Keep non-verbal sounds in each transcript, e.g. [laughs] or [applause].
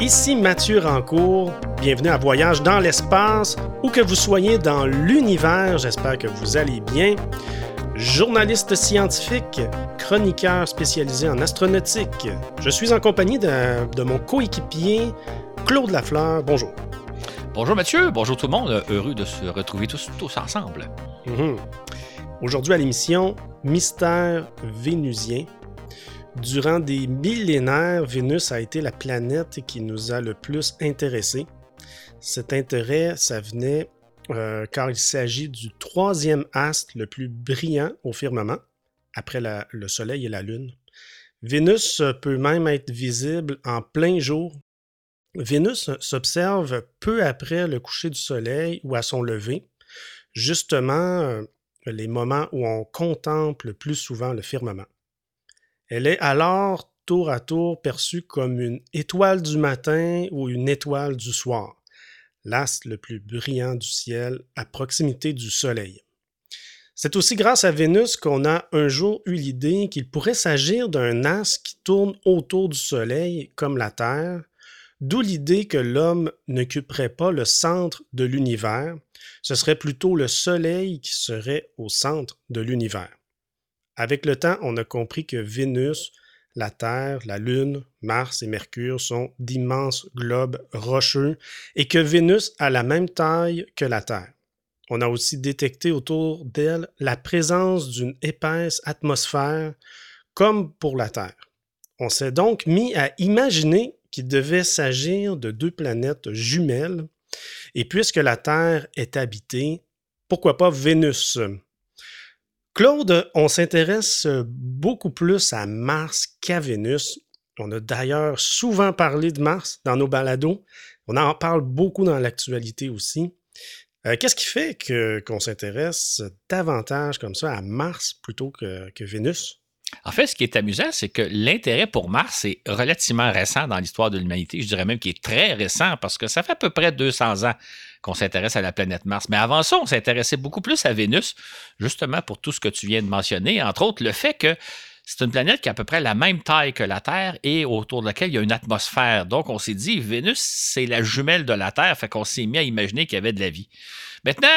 Ici Mathieu Rancourt. Bienvenue à Voyage dans l'espace ou que vous soyez dans l'univers. J'espère que vous allez bien. Journaliste scientifique, chroniqueur spécialisé en astronautique. Je suis en compagnie de, mon coéquipier Claude Lafleur. Bonjour. Bonjour Mathieu, bonjour tout le monde. Heureux de se retrouver tous, tous ensemble. Mhm. Aujourd'hui à l'émission Mystère vénusien. Durant des millénaires, Vénus a été la planète qui nous a le plus intéressés. Cet intérêt, ça venait euh, car il s'agit du troisième astre le plus brillant au firmament, après le Soleil et la Lune. Vénus peut même être visible en plein jour. Vénus s'observe peu après le coucher du Soleil ou à son lever, justement euh, les moments où on contemple le plus souvent le firmament. Elle est alors tour à tour perçue comme une étoile du matin ou une étoile du soir, l'astre le plus brillant du ciel à proximité du Soleil. C'est aussi grâce à Vénus qu'on a un jour eu l'idée qu'il pourrait s'agir d'un astre qui tourne autour du Soleil comme la Terre, d'où l'idée que l'homme n'occuperait pas le centre de l'univers, ce serait plutôt le Soleil qui serait au centre de l'univers. Avec le temps, on a compris que Vénus, la Terre, la Lune, Mars et Mercure sont d'immenses globes rocheux et que Vénus a la même taille que la Terre. On a aussi détecté autour d'elle la présence d'une épaisse atmosphère comme pour la Terre. On s'est donc mis à imaginer qu'il devait s'agir de deux planètes jumelles, et puisque la Terre est habitée, pourquoi pas Vénus? Claude, on s'intéresse beaucoup plus à Mars qu'à Vénus. On a d'ailleurs souvent parlé de Mars dans nos balados. On en parle beaucoup dans l'actualité aussi. Euh, qu'est-ce qui fait qu'on s'intéresse davantage comme ça à Mars plutôt que, que Vénus? En fait, ce qui est amusant, c'est que l'intérêt pour Mars est relativement récent dans l'histoire de l'humanité. Je dirais même qu'il est très récent parce que ça fait à peu près 200 ans qu'on s'intéresse à la planète Mars. Mais avant ça, on s'intéressait beaucoup plus à Vénus, justement pour tout ce que tu viens de mentionner, entre autres le fait que c'est une planète qui a à peu près la même taille que la Terre et autour de laquelle il y a une atmosphère. Donc, on s'est dit, Vénus, c'est la jumelle de la Terre, fait qu'on s'est mis à imaginer qu'il y avait de la vie. Maintenant,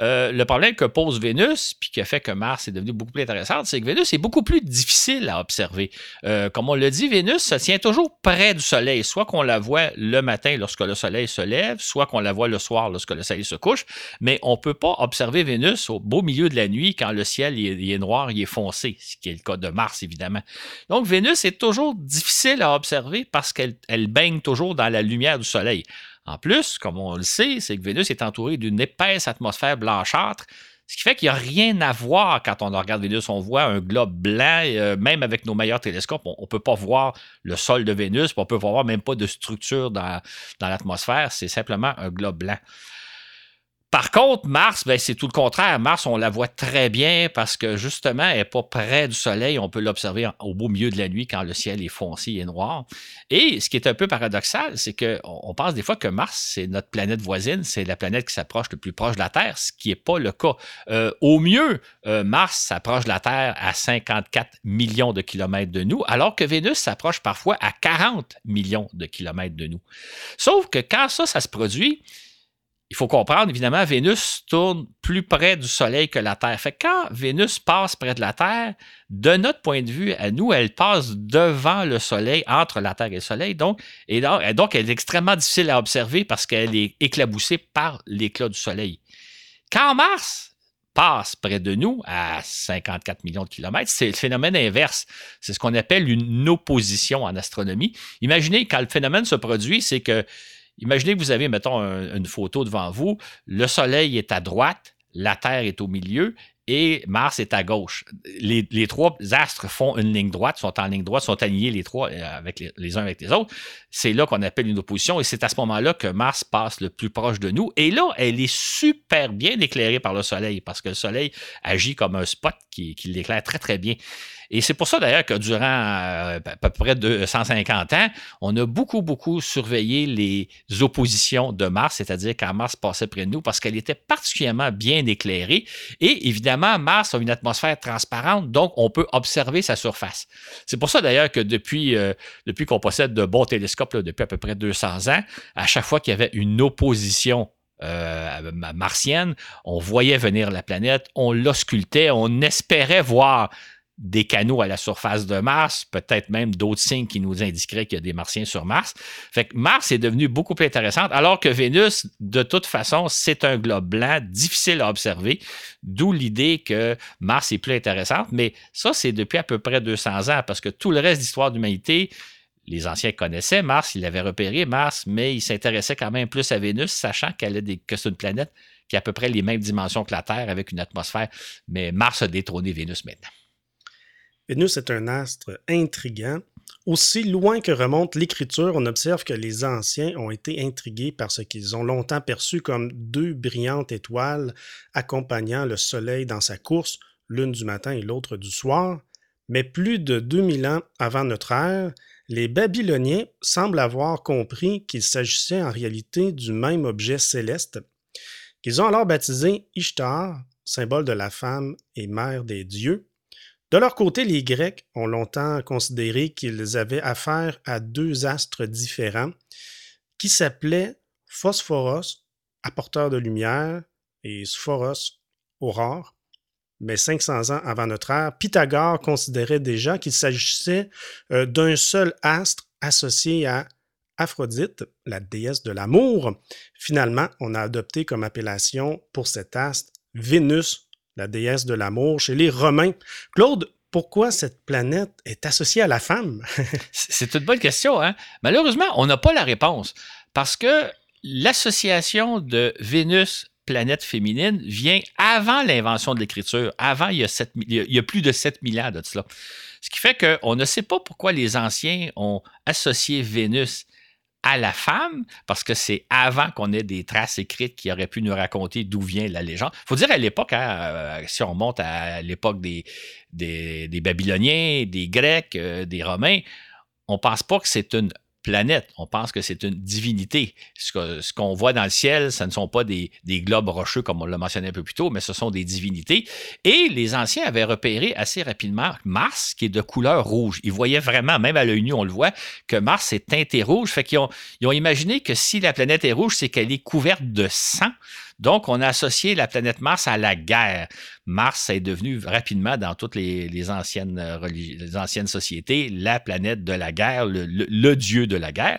euh, le problème que pose Vénus, puis qui a fait que Mars est devenu beaucoup plus intéressante, c'est que Vénus est beaucoup plus difficile à observer. Euh, comme on le dit, Vénus se tient toujours près du Soleil, soit qu'on la voit le matin lorsque le Soleil se lève, soit qu'on la voit le soir lorsque le Soleil se couche, mais on ne peut pas observer Vénus au beau milieu de la nuit quand le ciel est, noir, il est foncé, ce qui est le cas de Mars, évidemment. Donc, Vénus est toujours difficile à observer parce qu'elle baigne toujours dans la lumière du Soleil. En plus, comme on le sait, c'est que Vénus est entourée d'une épaisse atmosphère blanchâtre, ce qui fait qu'il n'y a rien à voir quand on regarde Vénus. On voit un globe blanc, euh, même avec nos meilleurs télescopes, on ne peut pas voir le sol de Vénus, on ne peut voir même pas de structure dans l'atmosphère, c'est simplement un globe blanc. Par contre, Mars, ben, c'est tout le contraire. Mars, on la voit très bien parce que justement, elle n'est pas près du Soleil. On peut l'observer au beau milieu de la nuit quand le ciel est foncé et noir. Et ce qui est un peu paradoxal, c'est qu'on on pense des fois que Mars, c'est notre planète voisine, c'est la planète qui s'approche le plus proche de la Terre, ce qui n'est pas le cas. Euh, au mieux, euh, Mars s'approche de la Terre à 54 millions de kilomètres de nous, alors que Vénus s'approche parfois à 40 millions de kilomètres de nous. Sauf que quand ça, ça se produit, il faut comprendre, évidemment, Vénus tourne plus près du Soleil que la Terre. Quand Vénus passe près de la Terre, de notre point de vue, à nous, elle passe devant le Soleil, entre la Terre et le Soleil. Donc, donc, elle est extrêmement difficile à observer parce qu'elle est éclaboussée par l'éclat du Soleil. Quand Mars passe près de nous, à 54 millions de kilomètres, c'est le phénomène inverse. C'est ce qu'on appelle une opposition en astronomie. Imaginez, quand le phénomène se produit, c'est que Imaginez que vous avez, mettons, une photo devant vous. Le Soleil est à droite, la Terre est au milieu et Mars est à gauche. Les, trois astres font une ligne droite, sont en ligne droite, sont alignés les trois euh, avec les, uns avec les autres. C'est là qu'on appelle une opposition et c'est à ce moment-là que Mars passe le plus proche de nous. Et là, elle est super bien éclairée par le Soleil parce que le Soleil agit comme un spot qui, qui l'éclaire très, très bien. Et c'est pour ça d'ailleurs que durant euh, à peu près 250 ans, on a beaucoup, beaucoup surveillé les oppositions de Mars, c'est-à-dire quand Mars passait près de nous, parce qu'elle était particulièrement bien éclairée. Et évidemment, Mars a une atmosphère transparente, donc on peut observer sa surface. C'est pour ça d'ailleurs que depuis, euh, depuis qu'on possède de bons télescopes, depuis à peu près 200 ans, à chaque fois qu'il y avait une opposition euh, martienne, on voyait venir la planète, on l'auscultait, on espérait voir des canaux à la surface de Mars, peut-être même d'autres signes qui nous indiqueraient qu'il y a des martiens sur Mars. Fait que Mars est devenu beaucoup plus intéressante, alors que Vénus, de toute façon, c'est un globe blanc, difficile à observer, d'où l'idée que Mars est plus intéressante. Mais ça, c'est depuis à peu près 200 ans, parce que tout le reste de l'histoire de l'humanité, les anciens connaissaient Mars, ils l'avaient repéré, Mars, mais ils s'intéressaient quand même plus à Vénus, sachant qu'elle est que c'est une planète qui a à peu près les mêmes dimensions que la Terre avec une atmosphère. Mais Mars a détrôné Vénus maintenant. Vénus est un astre intrigant. Aussi loin que remonte l'écriture, on observe que les anciens ont été intrigués par ce qu'ils ont longtemps perçu comme deux brillantes étoiles accompagnant le Soleil dans sa course, l'une du matin et l'autre du soir. Mais plus de 2000 ans avant notre ère, les Babyloniens semblent avoir compris qu'il s'agissait en réalité du même objet céleste, qu'ils ont alors baptisé Ishtar, symbole de la femme et mère des dieux, de leur côté, les Grecs ont longtemps considéré qu'ils avaient affaire à deux astres différents qui s'appelaient Phosphoros, apporteur de lumière, et Sphoros, aurore. Mais 500 ans avant notre ère, Pythagore considérait déjà qu'il s'agissait euh, d'un seul astre associé à Aphrodite, la déesse de l'amour. Finalement, on a adopté comme appellation pour cet astre Vénus, la déesse de l'amour chez les Romains. Claude, pourquoi cette planète est associée à la femme? [laughs] C'est une bonne question. Hein? Malheureusement, on n'a pas la réponse parce que l'association de Vénus planète féminine vient avant l'invention de l'écriture, avant il y, a plus de 7000 ans de cela. Ce qui fait qu'on ne sait pas pourquoi les anciens ont associé Vénus à la femme, parce que c'est avant qu'on ait des traces écrites qui auraient pu nous raconter d'où vient la légende. Il faut dire à l'époque, hein, euh, si on monte à l'époque des, Babyloniens, des Grecs, euh, des Romains, on ne pense pas que c'est une planète. On pense que c'est une divinité. Ce qu'on voit dans le ciel, ce ne sont pas des, globes rocheux comme on l'a mentionné un peu plus tôt, mais ce sont des divinités. Et les anciens avaient repéré assez rapidement Mars, qui est de couleur rouge. Ils voyaient vraiment, même à l'œil nu, on le voit, que Mars est teinté rouge. Fait ils ont imaginé que si la planète est rouge, c'est qu'elle est couverte de sang. Donc, on a associé la planète Mars à la guerre. Mars est devenu rapidement, dans toutes les, anciennes, euh, anciennes sociétés, la planète de la guerre, le, dieu de la guerre.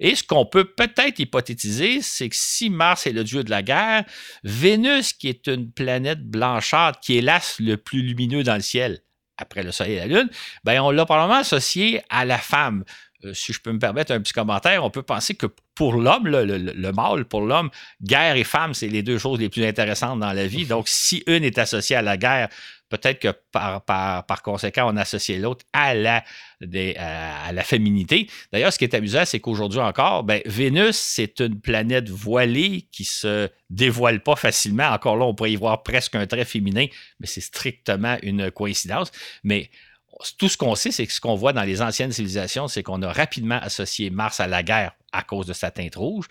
Et ce qu'on peut peut-être hypothétiser, c'est que si Mars est le dieu de la guerre, Vénus, qui est une planète blanchâtre, qui est l'as le plus lumineux dans le ciel, après le Soleil et la Lune, ben on l'a probablement associé à la femme. Euh, si je peux me permettre un petit commentaire, on peut penser que pour l'homme, le, mâle, pour l'homme, guerre et femme, c'est les deux choses les plus intéressantes dans la vie. Donc, si une est associée à la guerre, peut-être que par, par, conséquent, on associe l'autre à la, à la féminité. D'ailleurs, ce qui est amusant, c'est qu'aujourd'hui encore, ben, Vénus, c'est une planète voilée qui se dévoile pas facilement. Encore là, on pourrait y voir presque un trait féminin, mais c'est strictement une coïncidence. Mais tout ce qu'on sait, c'est que ce qu'on voit dans les anciennes civilisations, c'est qu'on a rapidement associé Mars à la guerre à cause de sa teinte rouge.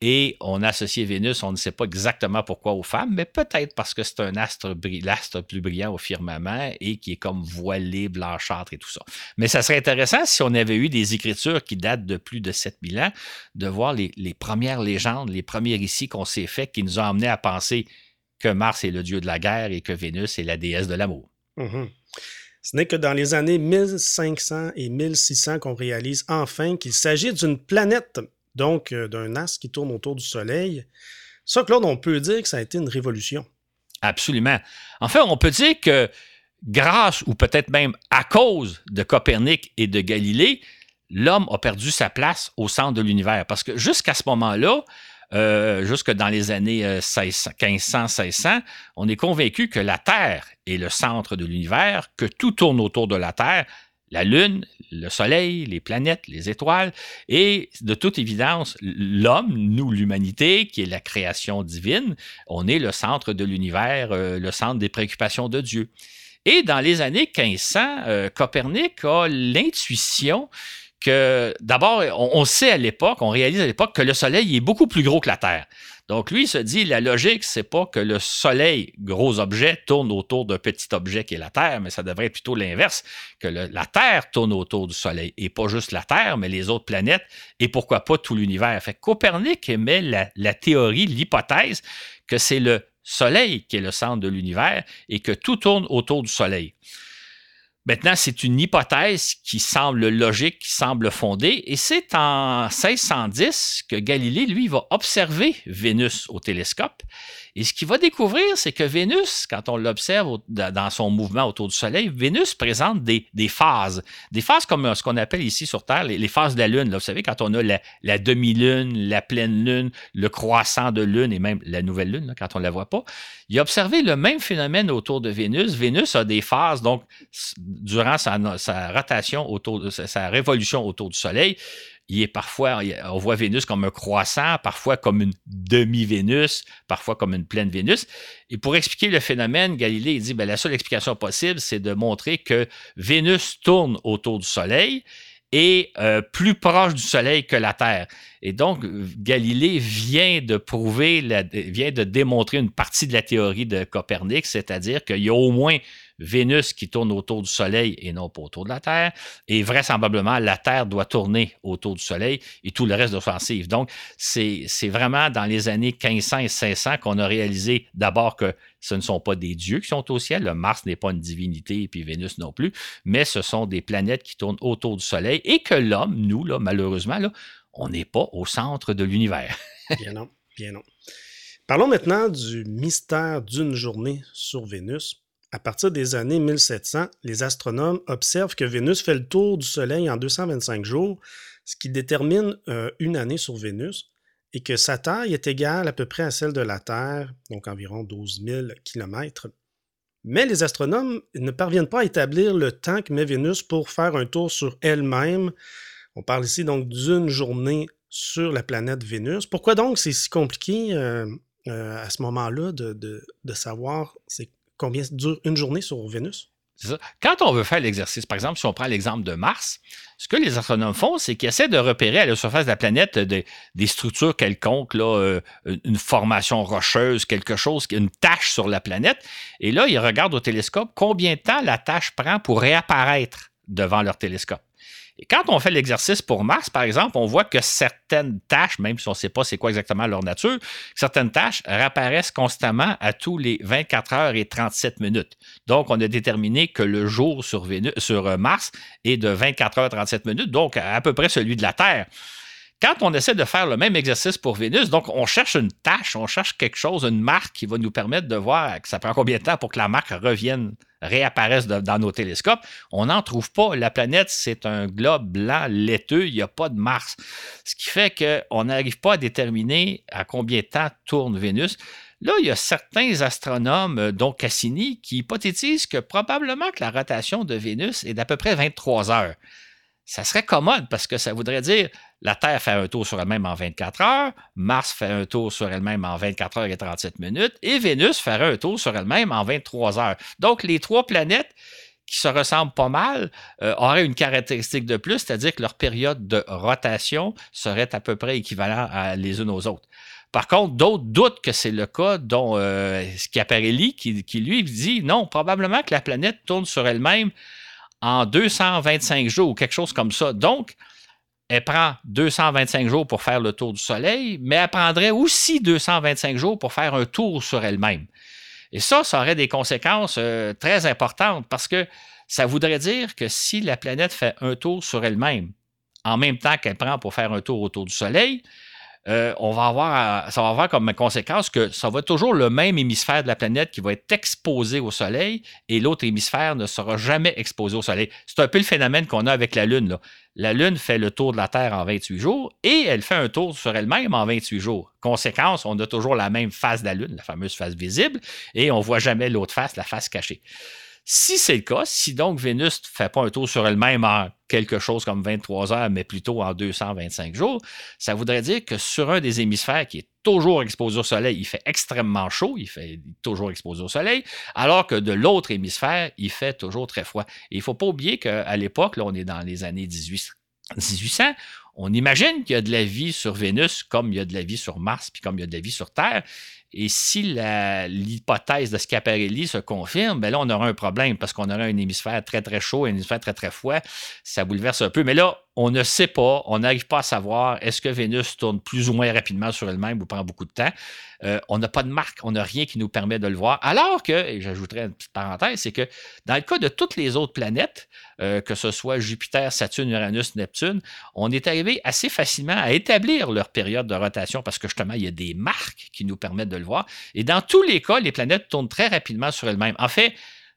Et on a associé Vénus, on ne sait pas exactement pourquoi aux femmes, mais peut-être parce que c'est un astre, l'astre plus brillant au firmament et qui est comme voilé, blanchâtre et tout ça. Mais ça serait intéressant si on avait eu des écritures qui datent de plus de 7000 ans, de voir les, premières légendes, les premiers récits qu'on s'est faits qui nous ont amenés à penser que Mars est le dieu de la guerre et que Vénus est la déesse de l'amour. Mm-hmm. Ce n'est que dans les années 1500 et 1600 qu'on réalise enfin qu'il s'agit d'une planète, donc euh, d'un astre qui tourne autour du Soleil. Ça, Claude, on peut dire que ça a été une révolution. Absolument. En fait, on peut dire que grâce ou peut-être même à cause de Copernic et de Galilée, l'homme a perdu sa place au centre de l'univers. Parce que jusqu'à ce moment-là, euh, jusque dans les années 1500-1600, euh, on est convaincu que la Terre est le centre de l'univers, que tout tourne autour de la Terre, la Lune, le Soleil, les planètes, les étoiles, et de toute évidence, l'homme, nous, l'humanité, qui est la création divine, on est le centre de l'univers, euh, le centre des préoccupations de Dieu. Et dans les années 1500, euh, Copernic a l'intuition que, d'abord, on, sait à l'époque, on réalise à l'époque que le Soleil est beaucoup plus gros que la Terre. Donc, lui, il se dit, la logique, c'est pas que le Soleil, gros objet, tourne autour d'un petit objet qui est la Terre, mais ça devrait être plutôt l'inverse, que la Terre tourne autour du Soleil, et pas juste la Terre, mais les autres planètes, et pourquoi pas tout l'univers. Fait Copernic émet la théorie, l'hypothèse que c'est le Soleil qui est le centre de l'univers et que tout tourne autour du Soleil. Maintenant, c'est une hypothèse qui semble logique, qui semble fondée, et c'est en 1610 que Galilée, lui, va observer Vénus au télescope. Et ce qu'il va découvrir, c'est que Vénus, quand on l'observe dans son mouvement autour du Soleil, Vénus présente des, phases. Des phases comme euh, ce qu'on appelle ici sur Terre les, phases de la Lune. Vous savez, quand on a la, demi-lune, la pleine Lune, le croissant de Lune et même la nouvelle Lune, quand on ne la voit pas, il a observé le même phénomène autour de Vénus. Vénus a des phases, donc, durant sa, rotation autour de sa révolution autour du Soleil, il est parfois, on voit Vénus comme un croissant, parfois comme une demi-Vénus, parfois comme une pleine Vénus. Et pour expliquer le phénomène, Galilée dit ben, la seule explication possible, c'est de montrer que Vénus tourne autour du Soleil et euh, plus proche du Soleil que la Terre. Et donc, Galilée vient de prouver, vient de démontrer une partie de la théorie de Copernic, c'est-à-dire qu'il y a au moins Vénus qui tourne autour du Soleil et non pas autour de la Terre. Et vraisemblablement, la Terre doit tourner autour du Soleil et tout le reste d'offensive. Donc, c'est vraiment dans les années 1500 et 1600 qu'on a réalisé d'abord que ce ne sont pas des dieux qui sont au ciel. Le Mars n'est pas une divinité et puis Vénus non plus, mais ce sont des planètes qui tournent autour du Soleil et que l'homme, nous, là, malheureusement, là, on n'est pas au centre de l'univers. [laughs] bien non, bien non. Parlons maintenant du mystère d'une journée sur Vénus. À partir des années 1700, les astronomes observent que Vénus fait le tour du Soleil en 225 jours, ce qui détermine euh, une année sur Vénus, et que sa taille est égale à peu près à celle de la Terre, donc environ 12 000 km. Mais les astronomes ne parviennent pas à établir le temps que met Vénus pour faire un tour sur elle-même. On parle ici donc d'une journée sur la planète Vénus. Pourquoi donc c'est si compliqué euh, euh, à ce moment-là de, de, de savoir c'est combien dure une journée sur Vénus? Quand on veut faire l'exercice, par exemple, si on prend l'exemple de Mars, ce que les astronomes font, c'est qu'ils essaient de repérer à la surface de la planète des structures quelconques, là, euh, une formation rocheuse, quelque chose, une tache sur la planète. Et là, ils regardent au télescope combien de temps la tâche prend pour réapparaître devant leur télescope. Et quand on fait l'exercice pour Mars, par exemple, on voit que certaines tâches, même si on ne sait pas c'est quoi exactement leur nature, certaines tâches réapparaissent constamment à tous les 24 heures et 37 minutes. Donc, on a déterminé que le jour sur, sur euh, Mars est de 24 heures 37 minutes, donc à peu près celui de la Terre. Quand on essaie de faire le même exercice pour Vénus, donc on cherche une tâche, on cherche quelque chose, une marque qui va nous permettre de voir que ça prend combien de temps pour que la marque revienne, réapparaisse dans nos télescopes, on n'en trouve pas. La planète, c'est un globe blanc laiteux, il n'y a pas de Mars. Ce qui fait qu'on n'arrive pas à déterminer à combien de temps tourne Vénus. Là, il y a certains astronomes, euh, dont Cassini, qui hypothétisent que probablement que la rotation de Vénus est d'à peu près 23 heures ça serait commode parce que ça voudrait dire la Terre fait un tour sur elle-même en 24 heures, Mars fait un tour sur elle-même en 24 heures et 37 minutes, et Vénus ferait un tour sur elle-même en 23 heures. Donc, les trois planètes qui se ressemblent pas mal euh, auraient une caractéristique de plus, c'est-à-dire que leur période de rotation serait à peu près équivalente les unes aux autres. Par contre, d'autres doutent que c'est le cas, dont euh, Schiaparelli, qui, qui lui dit non, probablement que la planète tourne sur elle-même en 225 jours ou quelque chose comme ça. Donc, elle prend 225 jours pour faire le tour du Soleil, mais elle prendrait aussi 225 jours pour faire un tour sur elle-même. Et ça, ça aurait des conséquences euh, très importantes parce que ça voudrait dire que si la planète fait un tour sur elle-même en même temps qu'elle prend pour faire un tour autour du Soleil, euh, on va avoir, ça va avoir comme conséquence que ça va être toujours le même hémisphère de la planète qui va être exposé au Soleil et l'autre hémisphère ne sera jamais exposé au Soleil. C'est un peu le phénomène qu'on a avec la Lune. La Lune fait le tour de la Terre en 28 jours et elle fait un tour sur elle-même en 28 jours. Conséquence, on a toujours la même face de la Lune, la fameuse face visible, et on ne voit jamais l'autre face, la face cachée. Si c'est le cas, si donc Vénus ne fait pas un tour sur elle-même en quelque chose comme 23 heures, mais plutôt en 225 jours, ça voudrait dire que sur un des hémisphères qui est toujours exposé au soleil, il fait extrêmement chaud, il fait toujours exposé au soleil, alors que de l'autre hémisphère, il fait toujours très froid. Et il ne faut pas oublier qu'à l'époque, là, on est dans les années 1800, on imagine qu'il y a de la vie sur Vénus comme il y a de la vie sur Mars, puis comme il y a de la vie sur Terre. Et si l'hypothèse de Schiaparelli se confirme, ben là, on aura un problème parce qu'on aura un hémisphère très, très chaud et un hémisphère très, très froid. Ça bouleverse un peu. Mais là, on ne sait pas, on n'arrive pas à savoir est-ce que Vénus tourne plus ou moins rapidement sur elle-même ou prend beaucoup de temps. Euh, on n'a pas de marque, on n'a rien qui nous permet de le voir. Alors que, et j'ajouterai une petite parenthèse, c'est que dans le cas de toutes les autres planètes, euh, que ce soit Jupiter, Saturne, Uranus, Neptune, on est arrivé assez facilement à établir leur période de rotation parce que justement, il y a des marques qui nous permettent de Et dans tous les cas, les planètes tournent très rapidement sur elles-mêmes. En fait,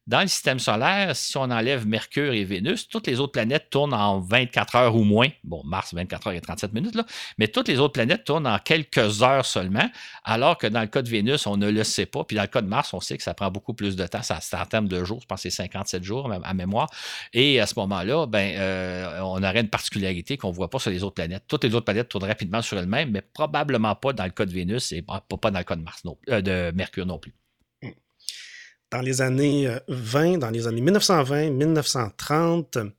dans le système solaire, si on enlève Mercure et Vénus, toutes les autres planètes tournent en 24 heures ou moins. Bon, Mars, 24 heures et 37 minutes, là, mais toutes les autres planètes tournent en quelques heures seulement, alors que dans le cas de Vénus, on ne le sait pas. Puis dans le cas de Mars, on sait que ça prend beaucoup plus de temps. Ça, c'est en termes de jours, je pense que c'est 57 jours à mémoire. Et à ce moment-là, ben, euh, on aurait une particularité qu'on ne voit pas sur les autres planètes. Toutes les autres planètes tournent rapidement sur elles-mêmes, mais probablement pas dans le cas de Vénus et pas, dans le cas de, Mars euh, de Mercure non plus dans les années 20, euh, dans les années 1920-1930,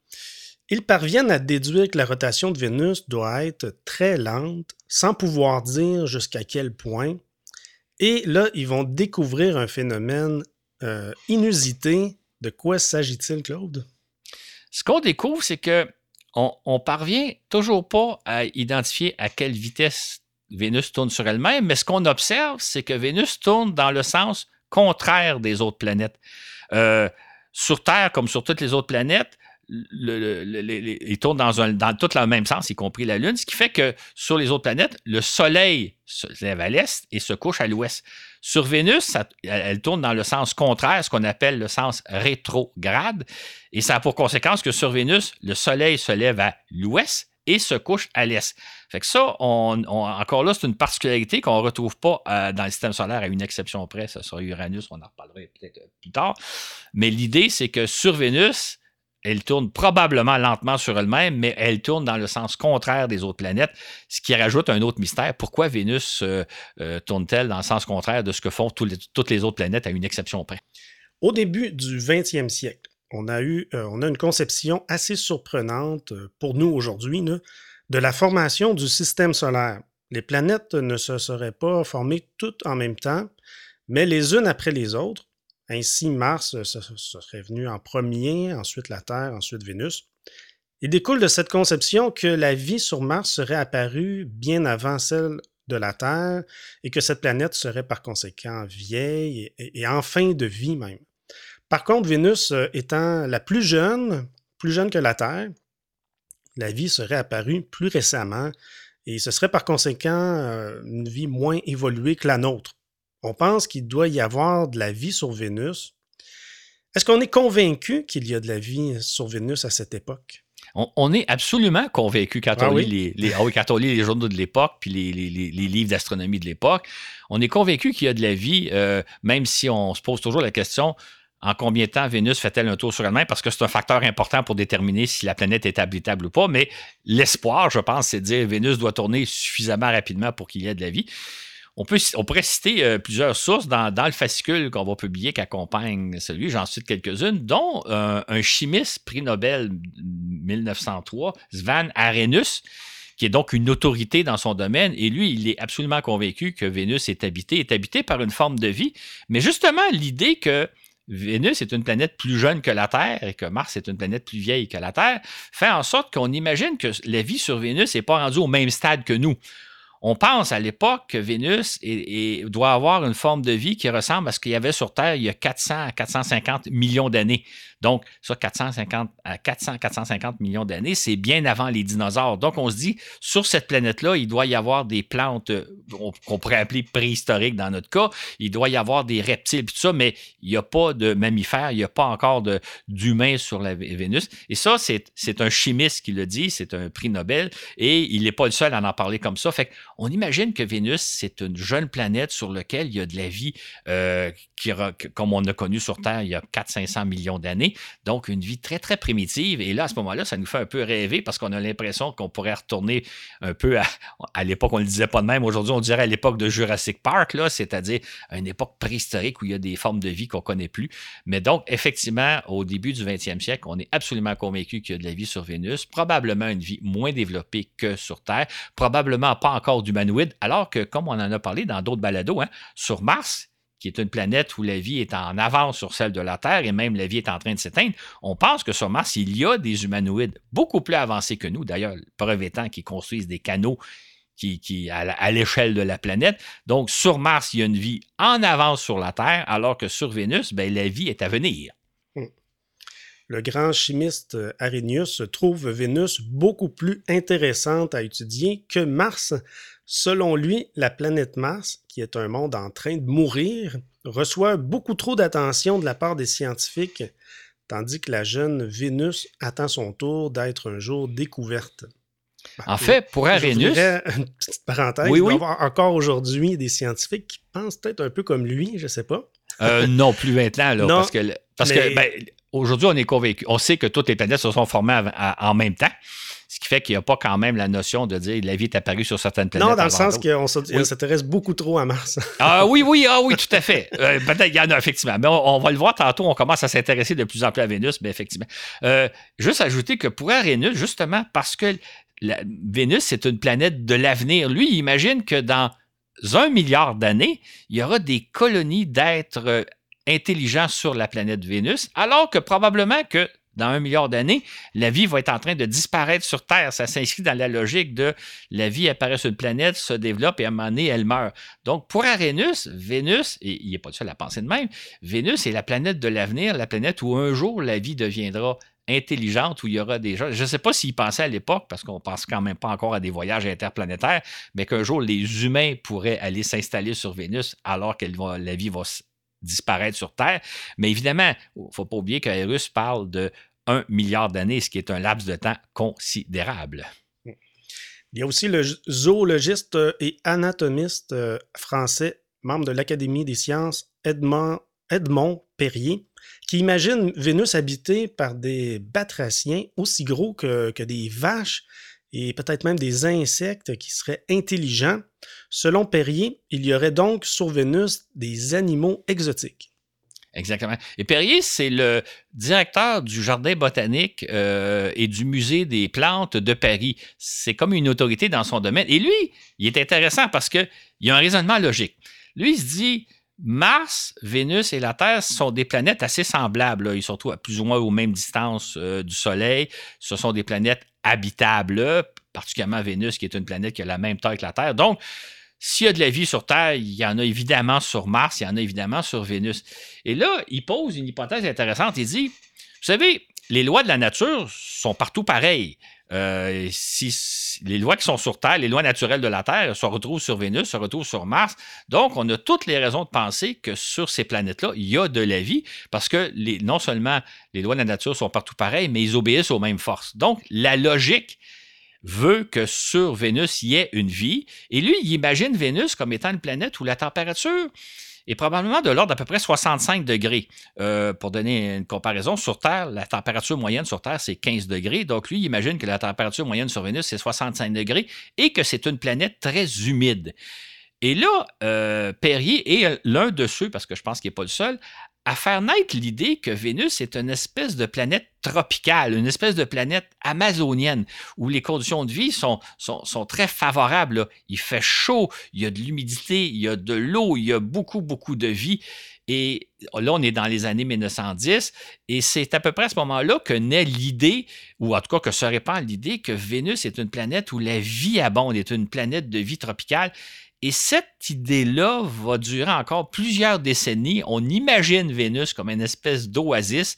ils parviennent à déduire que la rotation de Vénus doit être très lente, sans pouvoir dire jusqu'à quel point. Et là, ils vont découvrir un phénomène euh, inusité. De quoi s'agit-il, Claude? Ce qu'on découvre, c'est que on, on parvient toujours pas à identifier à quelle vitesse Vénus tourne sur elle-même, mais ce qu'on observe, c'est que Vénus tourne dans le sens contraire des autres planètes. Euh, sur Terre, comme sur toutes les autres planètes, ils tournent dans, un, dans tout le même sens, y compris la Lune, ce qui fait que sur les autres planètes, le Soleil se lève à l'est et se couche à l'ouest. Sur Vénus, elle, tourne dans le sens contraire, ce qu'on appelle le sens rétrograde, et ça a pour conséquence que sur Vénus, le Soleil se lève à l'ouest et se couche à l'est. Fait que ça, encore là, c'est une particularité qu'on ne retrouve pas euh, dans le système solaire à une exception près. Ça sera Uranus, on en reparlera peut-être euh, plus tard. Mais l'idée, c'est que sur Vénus, elle tourne probablement lentement sur elle-même, mais elle tourne dans le sens contraire des autres planètes, ce qui rajoute un autre mystère. Pourquoi Vénus euh, tourne-t-elle dans le sens contraire de ce que font toutes les autres planètes à une exception près? Au début du 20e siècle, on a eu euh, on a une conception assez surprenante euh, pour nous aujourd'hui de la formation du système solaire. Les planètes ne se seraient pas formées toutes en même temps, mais les unes après les autres. Ainsi, Mars euh, serait venu en premier, ensuite la Terre, ensuite Vénus. Il découle de cette conception que la vie sur Mars serait apparue bien avant celle de la Terre et que cette planète serait par conséquent vieille et en fin de vie même. Par contre, Vénus euh, étant la plus jeune, plus jeune que la Terre, la vie serait apparue plus récemment et ce serait par conséquent euh, une vie moins évoluée que la nôtre. On pense qu'il doit y avoir de la vie sur Vénus. Est-ce qu'on est convaincu qu'il y a de la vie sur Vénus à cette époque? On, est absolument convaincu quand, ah on lit les, ah quand on lit les journaux de l'époque puis les, livres d'astronomie de l'époque. On est convaincu qu'il y a de la vie, euh, même si on se pose toujours la question en combien de temps Vénus fait-elle un tour sur elle-même, parce que c'est un facteur important pour déterminer si la planète est habitable ou pas. Mais l'espoir, je pense, c'est de dire Vénus doit tourner suffisamment rapidement pour qu'il y ait de la vie. On, peut, on pourrait citer euh, plusieurs sources dans, le fascicule qu'on va publier qui accompagne celui, j'en cite quelques-unes, dont euh, un chimiste prix Nobel 1903, Svan Arrhenius, qui est donc une autorité dans son domaine, et lui, il est absolument convaincu que Vénus est habitée, est habitée par une forme de vie. Mais justement, l'idée que Vénus est une planète plus jeune que la Terre et que Mars est une planète plus vieille que la Terre, fait en sorte qu'on imagine que la vie sur Vénus n'est pas rendue au même stade que nous. On pense à l'époque que Vénus doit avoir une forme de vie qui ressemble à ce qu'il y avait sur Terre il y a 400 à 450 millions d'années. Donc, ça, 450 à 400, 450 millions d'années, c'est bien avant les dinosaures. Donc, on se dit, sur cette planète-là, il doit y avoir des plantes euh, qu'on pourrait appeler préhistoriques dans notre cas. Il doit y avoir des reptiles, tout ça, mais il n'y a pas de mammifères, il n'y a pas encore d'humains sur la Vénus. Et ça, c'est un chimiste qui le dit, c'est un prix Nobel, et il n'est pas le seul à en parler comme ça. Fait on imagine que Vénus, c'est une jeune planète sur laquelle il y a de la vie, euh, qui, comme on a connu sur Terre il y a 400-500 millions d'années. Donc, une vie très, très primitive. Et là, à ce moment-là, ça nous fait un peu rêver parce qu'on a l'impression qu'on pourrait retourner un peu à, à l'époque, on ne le disait pas de même. Aujourd'hui, on dirait à l'époque de Jurassic Park, là, c'est-à-dire une époque préhistorique où il y a des formes de vie qu'on ne connaît plus. Mais donc, effectivement, au début du 20e siècle, on est absolument convaincu qu'il y a de la vie sur Vénus, probablement une vie moins développée que sur Terre, probablement pas encore d'humanoïdes, alors que, comme on en a parlé dans d'autres balados, hein, sur Mars, qui est une planète où la vie est en avance sur celle de la Terre et même la vie est en train de s'éteindre, on pense que sur Mars, il y a des humanoïdes beaucoup plus avancés que nous, d'ailleurs, preuve étant qu'ils construisent des canaux qui, à l'échelle de la planète. Donc, sur Mars, il y a une vie en avance sur la Terre, alors que sur Vénus, ben, la vie est à venir. Hmm. Le grand chimiste Arrhenius trouve Vénus beaucoup plus intéressante à étudier que Mars Selon lui, la planète Mars, qui est un monde en train de mourir, reçoit beaucoup trop d'attention de la part des scientifiques, tandis que la jeune Vénus attend son tour d'être un jour découverte. En fait, pour Arrhenius. [laughs] Une petite parenthèse. Il y a encore aujourd'hui des scientifiques qui pensent peut-être un peu comme lui, je ne sais pas. Euh, non, plus maintenant, là, [laughs] parce que, parce que ben, aujourd'hui, on est convaincu. On sait que toutes les planètes se sont formées en même temps. Ce qui fait qu'il n'y a pas quand même la notion de dire la vie est apparue sur certaines planètes. Non, dans le sens qu'on s'intéresse beaucoup trop à Mars. [laughs] ah oui, oui, ah oui, tout à fait. Euh, peut-être qu'il y en a, effectivement. Mais on, va le voir tantôt, on commence à s'intéresser de plus en plus à Vénus, mais effectivement. Euh, juste ajouter que pour Vénus, justement, parce que Vénus, c'est une planète de l'avenir, lui, il imagine que dans un milliard d'années, il y aura des colonies d'êtres euh, intelligents sur la planète Vénus, alors que probablement que dans un milliard d'années, la vie va être en train de disparaître sur Terre. Ça s'inscrit dans la logique de la vie apparaît sur une planète, se développe et à un moment donné, elle meurt. Donc, pour Arénus, Vénus, et il n'est pas le seul à penser de même, Vénus est la planète de l'avenir, la planète où un jour la vie deviendra intelligente, où il y aura des. Je ne sais pas s'il pensait à l'époque, parce qu'on ne pense quand même pas encore à des voyages interplanétaires, mais qu'un jour, les humains pourraient aller s'installer sur Vénus alors que la vie va disparaître sur Terre. Mais évidemment, il ne faut pas oublier qu'Aérus parle de 1 milliard d'années, ce qui est un laps de temps considérable. Il y a aussi le zoologiste et anatomiste euh, français, membre de l'Académie des sciences, Edmond, Perrier, qui imagine Vénus habitée par des batraciens aussi gros que, que des vaches et peut-être même des insectes qui seraient intelligents. Selon Perrier, il y aurait donc sur Vénus des animaux exotiques. Exactement. Et Perrier, c'est le directeur du jardin botanique euh, et du musée des plantes de Paris. C'est comme une autorité dans son domaine. Et lui, il est intéressant parce qu'il a un raisonnement logique. Lui, il se dit, Mars, Vénus et la Terre sont des planètes assez semblables. Ils sont à plus ou moins aux mêmes distances euh, du Soleil. Ce sont des planètes habitables, particulièrement Vénus, qui est une planète qui a la même taille que la Terre. Donc, s'il y a de la vie sur Terre, il y en a évidemment sur Mars, il y en a évidemment sur Vénus. Et là, il pose une hypothèse intéressante. Il dit, vous savez, les lois de la nature sont partout pareilles. Euh, si, les lois qui sont sur Terre, les lois naturelles de la Terre, se retrouvent sur Vénus, se retrouvent sur Mars. Donc, on a toutes les raisons de penser que sur ces planètes-là, il y a de la vie, parce que non seulement les lois de la nature sont partout pareilles, mais ils obéissent aux mêmes forces. Donc, la logique veut que sur Vénus, il y ait une vie. Et lui, il imagine Vénus comme étant une planète où la température est probablement de l'ordre d'à peu près 65 degrés. Euh, pour donner une comparaison, sur Terre, la température moyenne sur Terre, c'est 15 degrés. Donc, lui, il imagine que la température moyenne sur Vénus, c'est 65 degrés et que c'est une planète très humide. Et là, euh, Perrier est l'un de ceux, parce que je pense qu'il n'est pas le seul, à faire naître l'idée que Vénus est une espèce de planète tropicale, une espèce de planète amazonienne, où les conditions de vie sont, très favorables. Il fait chaud, il y a de l'humidité, il y a de l'eau, il y a beaucoup, beaucoup de vie. Et là, on est dans les années 1910, et c'est à peu près à ce moment-là que naît l'idée, ou en tout cas que se répand l'idée que Vénus est une planète où la vie abonde, est une planète de vie tropicale. Et cette idée-là va durer encore plusieurs décennies. On imagine Vénus comme une espèce d'oasis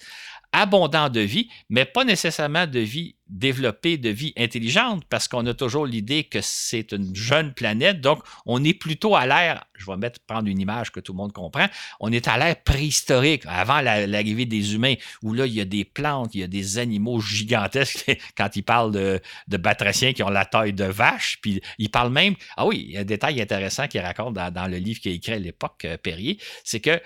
abondant de vie, mais pas nécessairement de vie développée, de vie intelligente, parce qu'on a toujours l'idée que c'est une jeune planète. Donc, on est plutôt à l'ère, je vais mettre, prendre une image que tout le monde comprend, on est à l'ère préhistorique, avant l'arrivée des humains, où là, il y a des plantes, il y a des animaux gigantesques, [laughs] quand il parle de, de batraciens qui ont la taille de vache, puis il parle même, ah oui, il y a un détail intéressant qu'il raconte dans, le livre qu'il écrit à l'époque, euh, Perrier, c'est que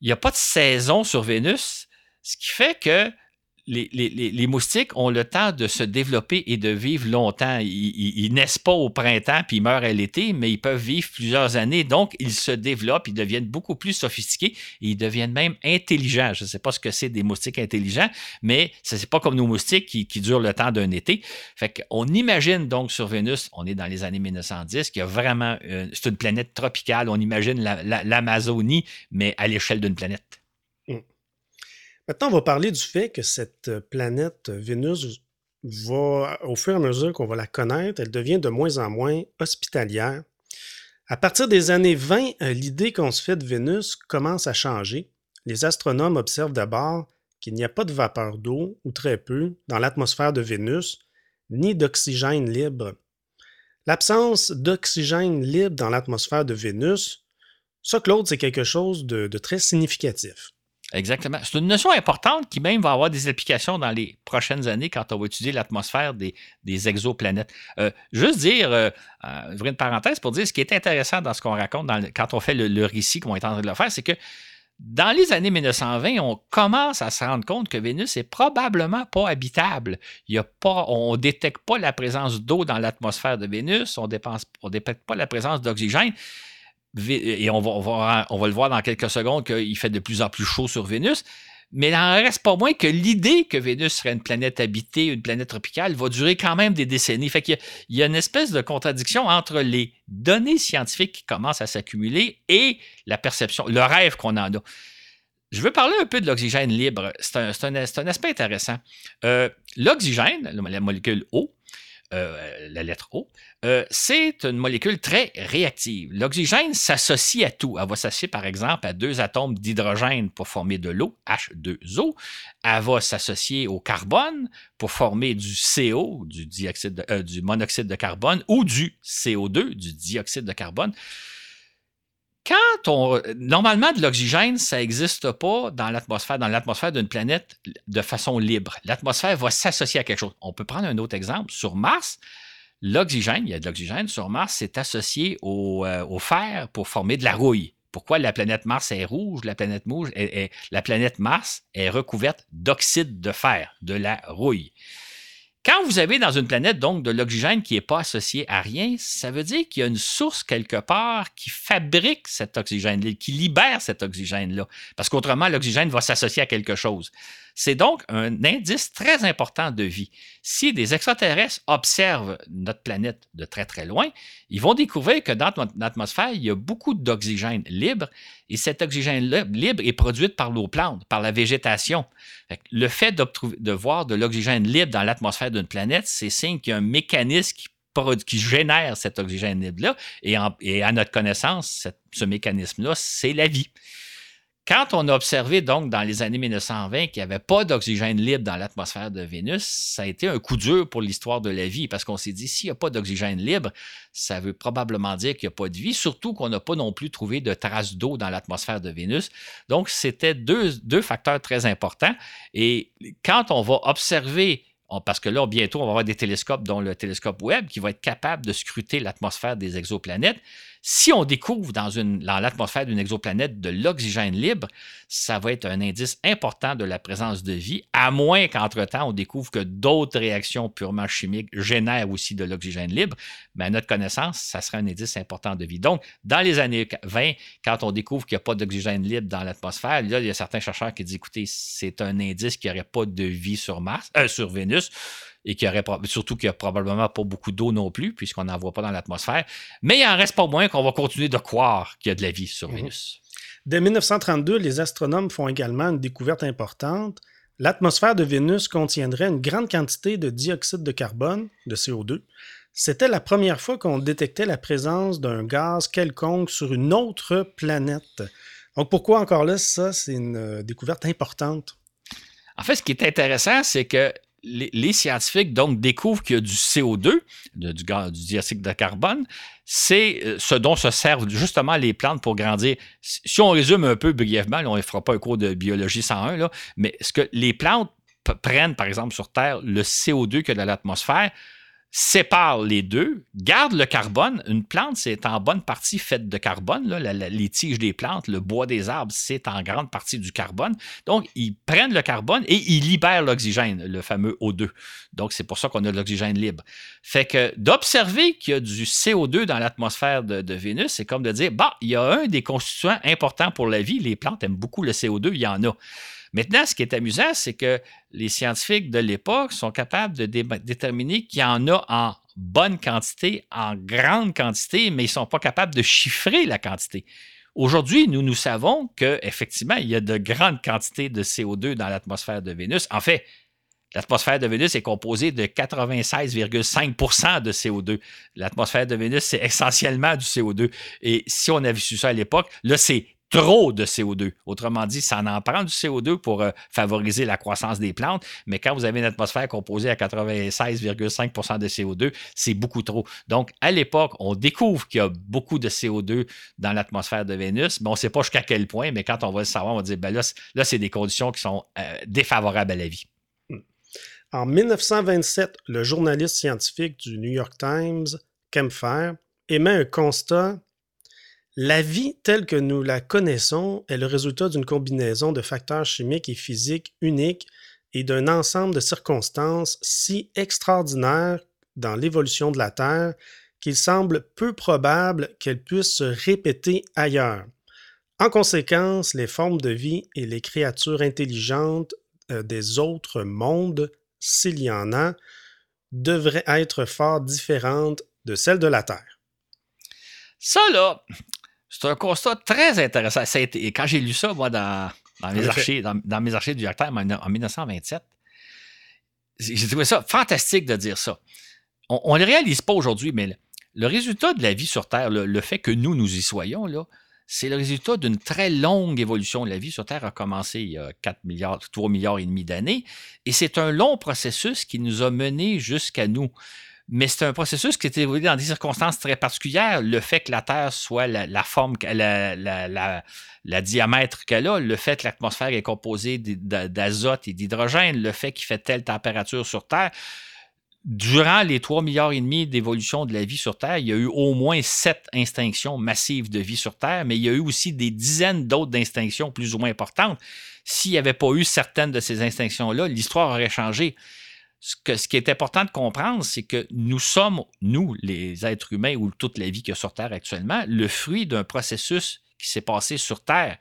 il n'y a pas de saison sur Vénus, ce qui fait que les, moustiques ont le temps de se développer et de vivre longtemps. Ils, naissent pas au printemps puis ils meurent à l'été, mais ils peuvent vivre plusieurs années. Donc, ils se développent, ils deviennent beaucoup plus sophistiqués et ils deviennent même intelligents. Je ne sais pas ce que c'est des moustiques intelligents, mais ce n'est pas comme nos moustiques qui, durent le temps d'un été. Fait qu'on imagine donc sur Vénus, on est dans les années 1910, qu'il y a vraiment, euh, c'est une planète tropicale. On imagine l'Amazonie, mais à l'échelle d'une planète. Maintenant, on va parler du fait que cette planète Vénus va, au fur et à mesure qu'on va la connaître, elle devient de moins en moins hospitalière. À partir des années 20, euh, l'idée qu'on se fait de Vénus commence à changer. Les astronomes observent d'abord qu'il n'y a pas de vapeur d'eau, ou très peu, dans l'atmosphère de Vénus, ni d'oxygène libre. L'absence d'oxygène libre dans l'atmosphère de Vénus, ça, Claude, c'est quelque chose de très significatif. Exactement. C'est une notion importante qui même va avoir des applications dans les prochaines années quand on va étudier l'atmosphère des, exoplanètes. Euh, juste dire, euh, euh, une parenthèse pour dire ce qui est intéressant dans ce qu'on raconte quand on fait le, récit qu'on est en train de le faire, c'est que dans les années 1920, on commence à se rendre compte que Vénus est probablement pas habitable. Il y a pas, on ne détecte pas la présence d'eau dans l'atmosphère de Vénus, on ne détecte pas la présence d'oxygène et on va, le voir dans quelques secondes qu'il fait de plus en plus chaud sur Vénus. Mais il n'en reste pas moins que l'idée que Vénus serait une planète habitée, une planète tropicale, va durer quand même des décennies. Fait qu'il y, a une espèce de contradiction entre les données scientifiques qui commencent à s'accumuler et la perception, le rêve qu'on en a. Je veux parler un peu de l'oxygène libre. C'est un, aspect intéressant. Euh, l'oxygène, la molécule O, euh, la lettre O, euh, c'est une molécule très réactive. L'oxygène s'associe à tout. Elle va s'associer, par exemple, à deux atomes d'hydrogène pour former de l'eau, H2O. Elle va s'associer au carbone pour former du CO, du, euh, du monoxyde de carbone, ou du CO2, du dioxyde de carbone. Quand on. Normalement, de l'oxygène, ça n'existe pas dans l'atmosphère, dans l'atmosphère d'une planète de façon libre. L'atmosphère va s'associer à quelque chose. On peut prendre un autre exemple. Sur Mars, l'oxygène, il y a de l'oxygène sur Mars, c'est associé au, euh, fer pour former de la rouille. Pourquoi la planète Mars est rouge? La planète, la planète Mars est recouverte d'oxyde de fer, de la rouille. Quand vous avez dans une planète donc de l'oxygène qui n'est pas associé à rien, ça veut dire qu'il y a une source quelque part qui fabrique cet oxygène-là, qui libère cet oxygène-là. Parce qu'autrement, l'oxygène va s'associer à quelque chose. C'est donc un indice très important de vie. Si des extraterrestres observent notre planète de très très loin, ils vont découvrir que dans notre atmosphère, il y a beaucoup d'oxygène libre et cet oxygène libre est produit par l'eau plante, par la végétation. le fait de voir de l'oxygène libre dans l'atmosphère d'une planète, c'est signe qu'il y a un mécanisme qui génère cet oxygène libre-là. Et, à notre connaissance, ce mécanisme-là, c'est la vie. Quand on a observé donc dans les années 1920 qu'il n'y avait pas d'oxygène libre dans l'atmosphère de Vénus, ça a été un coup dur pour l'histoire de la vie parce qu'on s'est dit s'il n'y a pas d'oxygène libre, ça veut probablement dire qu'il n'y a pas de vie, surtout qu'on n'a pas non plus trouvé de traces d'eau dans l'atmosphère de Vénus. Donc, c'était deux, facteurs très importants. Et quand on va observer parce que là, bientôt, on va avoir des télescopes, dont le télescope Webb, qui va être capable de scruter l'atmosphère des exoplanètes. Si on découvre dans, l'atmosphère d'une exoplanète de l'oxygène libre, ça va être un indice important de la présence de vie, à moins qu'entre-temps, on découvre que d'autres réactions purement chimiques génèrent aussi de l'oxygène libre. Mais à notre connaissance, ça serait un indice important de vie. Donc, dans les années 20, quand on découvre qu'il n'y a pas d'oxygène libre dans l'atmosphère, là, il y a certains chercheurs qui disent, écoutez, c'est un indice qu'il n'y aurait pas de vie sur Mars, euh, sur Vénus et qu'il y aurait surtout qu'il n'y a probablement pas beaucoup d'eau non plus, puisqu'on n'en voit pas dans l'atmosphère. Mais il en reste pas moins qu'on va continuer de croire qu'il y a de la vie sur mhm. Vénus. Dès 1932, les astronomes font également une découverte importante. L'atmosphère de Vénus contiendrait une grande quantité de dioxyde de carbone, de CO2. C'était la première fois qu'on détectait la présence d'un gaz quelconque sur une autre planète. Donc pourquoi encore là, ça, c'est une euh, découverte importante? En fait, ce qui est intéressant, c'est que les, scientifiques donc découvrent qu'il y a du CO2, du, du, dioxyde de carbone. C'est euh, ce dont se servent justement les plantes pour grandir. Si on résume un peu brièvement, on ne fera pas un cours de biologie 101, là, mais ce que les plantes prennent, par exemple, sur Terre, le CO2 que de l'atmosphère, sépare les deux, garde le carbone. Une plante, c'est en bonne partie faite de carbone. les tiges des plantes, le bois des arbres, c'est en grande partie du carbone. Donc, ils prennent le carbone et ils libèrent l'oxygène, le fameux O2. Donc, c'est pour ça qu'on a de l'oxygène libre. Fait que d'observer qu'il y a du CO2 dans l'atmosphère de, de, Vénus, c'est comme de dire, bah, il y a un des constituants importants pour la vie. Les plantes aiment beaucoup le CO2, il y en a. Maintenant, ce qui est amusant, c'est que les scientifiques de l'époque sont capables de déterminer qu'il y en a en bonne quantité, en grande quantité, mais ils ne sont pas capables de chiffrer la quantité. Aujourd'hui, nous, nous savons qu'effectivement, il y a de grandes quantités de CO2 dans l'atmosphère de Vénus. En fait, L'atmosphère de Vénus est composée de 96,5% de CO2. L'atmosphère de Vénus, c'est essentiellement du CO2. Et si on avait su ça à l'époque, là, c'est trop de CO2. Autrement dit, ça en prend du CO2 pour euh, favoriser la croissance des plantes, mais quand vous avez une atmosphère composée à 96,5% de CO2, c'est beaucoup trop. Donc, à l'époque, on découvre qu'il y a beaucoup de CO2 dans l'atmosphère de Vénus, mais on ne sait pas jusqu'à quel point, mais quand on va le savoir, on va dire, ben là, c'est des conditions qui sont euh, défavorables à la vie. En 1927, le journaliste scientifique du New York Times, Kempfer, émet un constat la vie telle que nous la connaissons est le résultat d'une combinaison de facteurs chimiques et physiques uniques et d'un ensemble de circonstances si extraordinaires dans l'évolution de la Terre qu'il semble peu probable qu'elle puisse se répéter ailleurs. En conséquence, les formes de vie et les créatures intelligentes euh, des autres mondes, s'il y en a, devraient être fort différentes de celles de la Terre. Ça, là, c'est un constat très intéressant. et quand j'ai lu ça, moi, dans, mes, archives, dans, mes archives du York Times en, 1927, j'ai trouvé ça fantastique de dire ça. On ne le réalise pas aujourd'hui, mais le, résultat de la vie sur Terre, le, fait que nous, nous y soyons, là, c'est le résultat d'une très longue évolution. La vie sur Terre a commencé il y a 4 milliards, 3 milliards et demi d'années, et c'est un long processus qui nous a menés jusqu'à nous mais c'est un processus qui est évolué dans des circonstances très particulières. Le fait que la Terre soit la, forme, la, diamètre qu'elle a, le fait que l'atmosphère est composée d'azote et d'hydrogène, le fait qu'il fait telle température sur Terre. Durant les 3 milliards et demi d'évolution de la vie sur Terre, il y a eu au moins sept extinctions massives de vie sur Terre, mais il y a eu aussi des dizaines d'autres extinctions plus ou moins importantes. S'il n'y avait pas eu certaines de ces extinctions-là, l'histoire aurait changé ce, qui est important de comprendre, c'est que nous sommes, nous, les êtres humains ou toute la vie qui est sur Terre actuellement, le fruit d'un processus qui s'est passé sur Terre.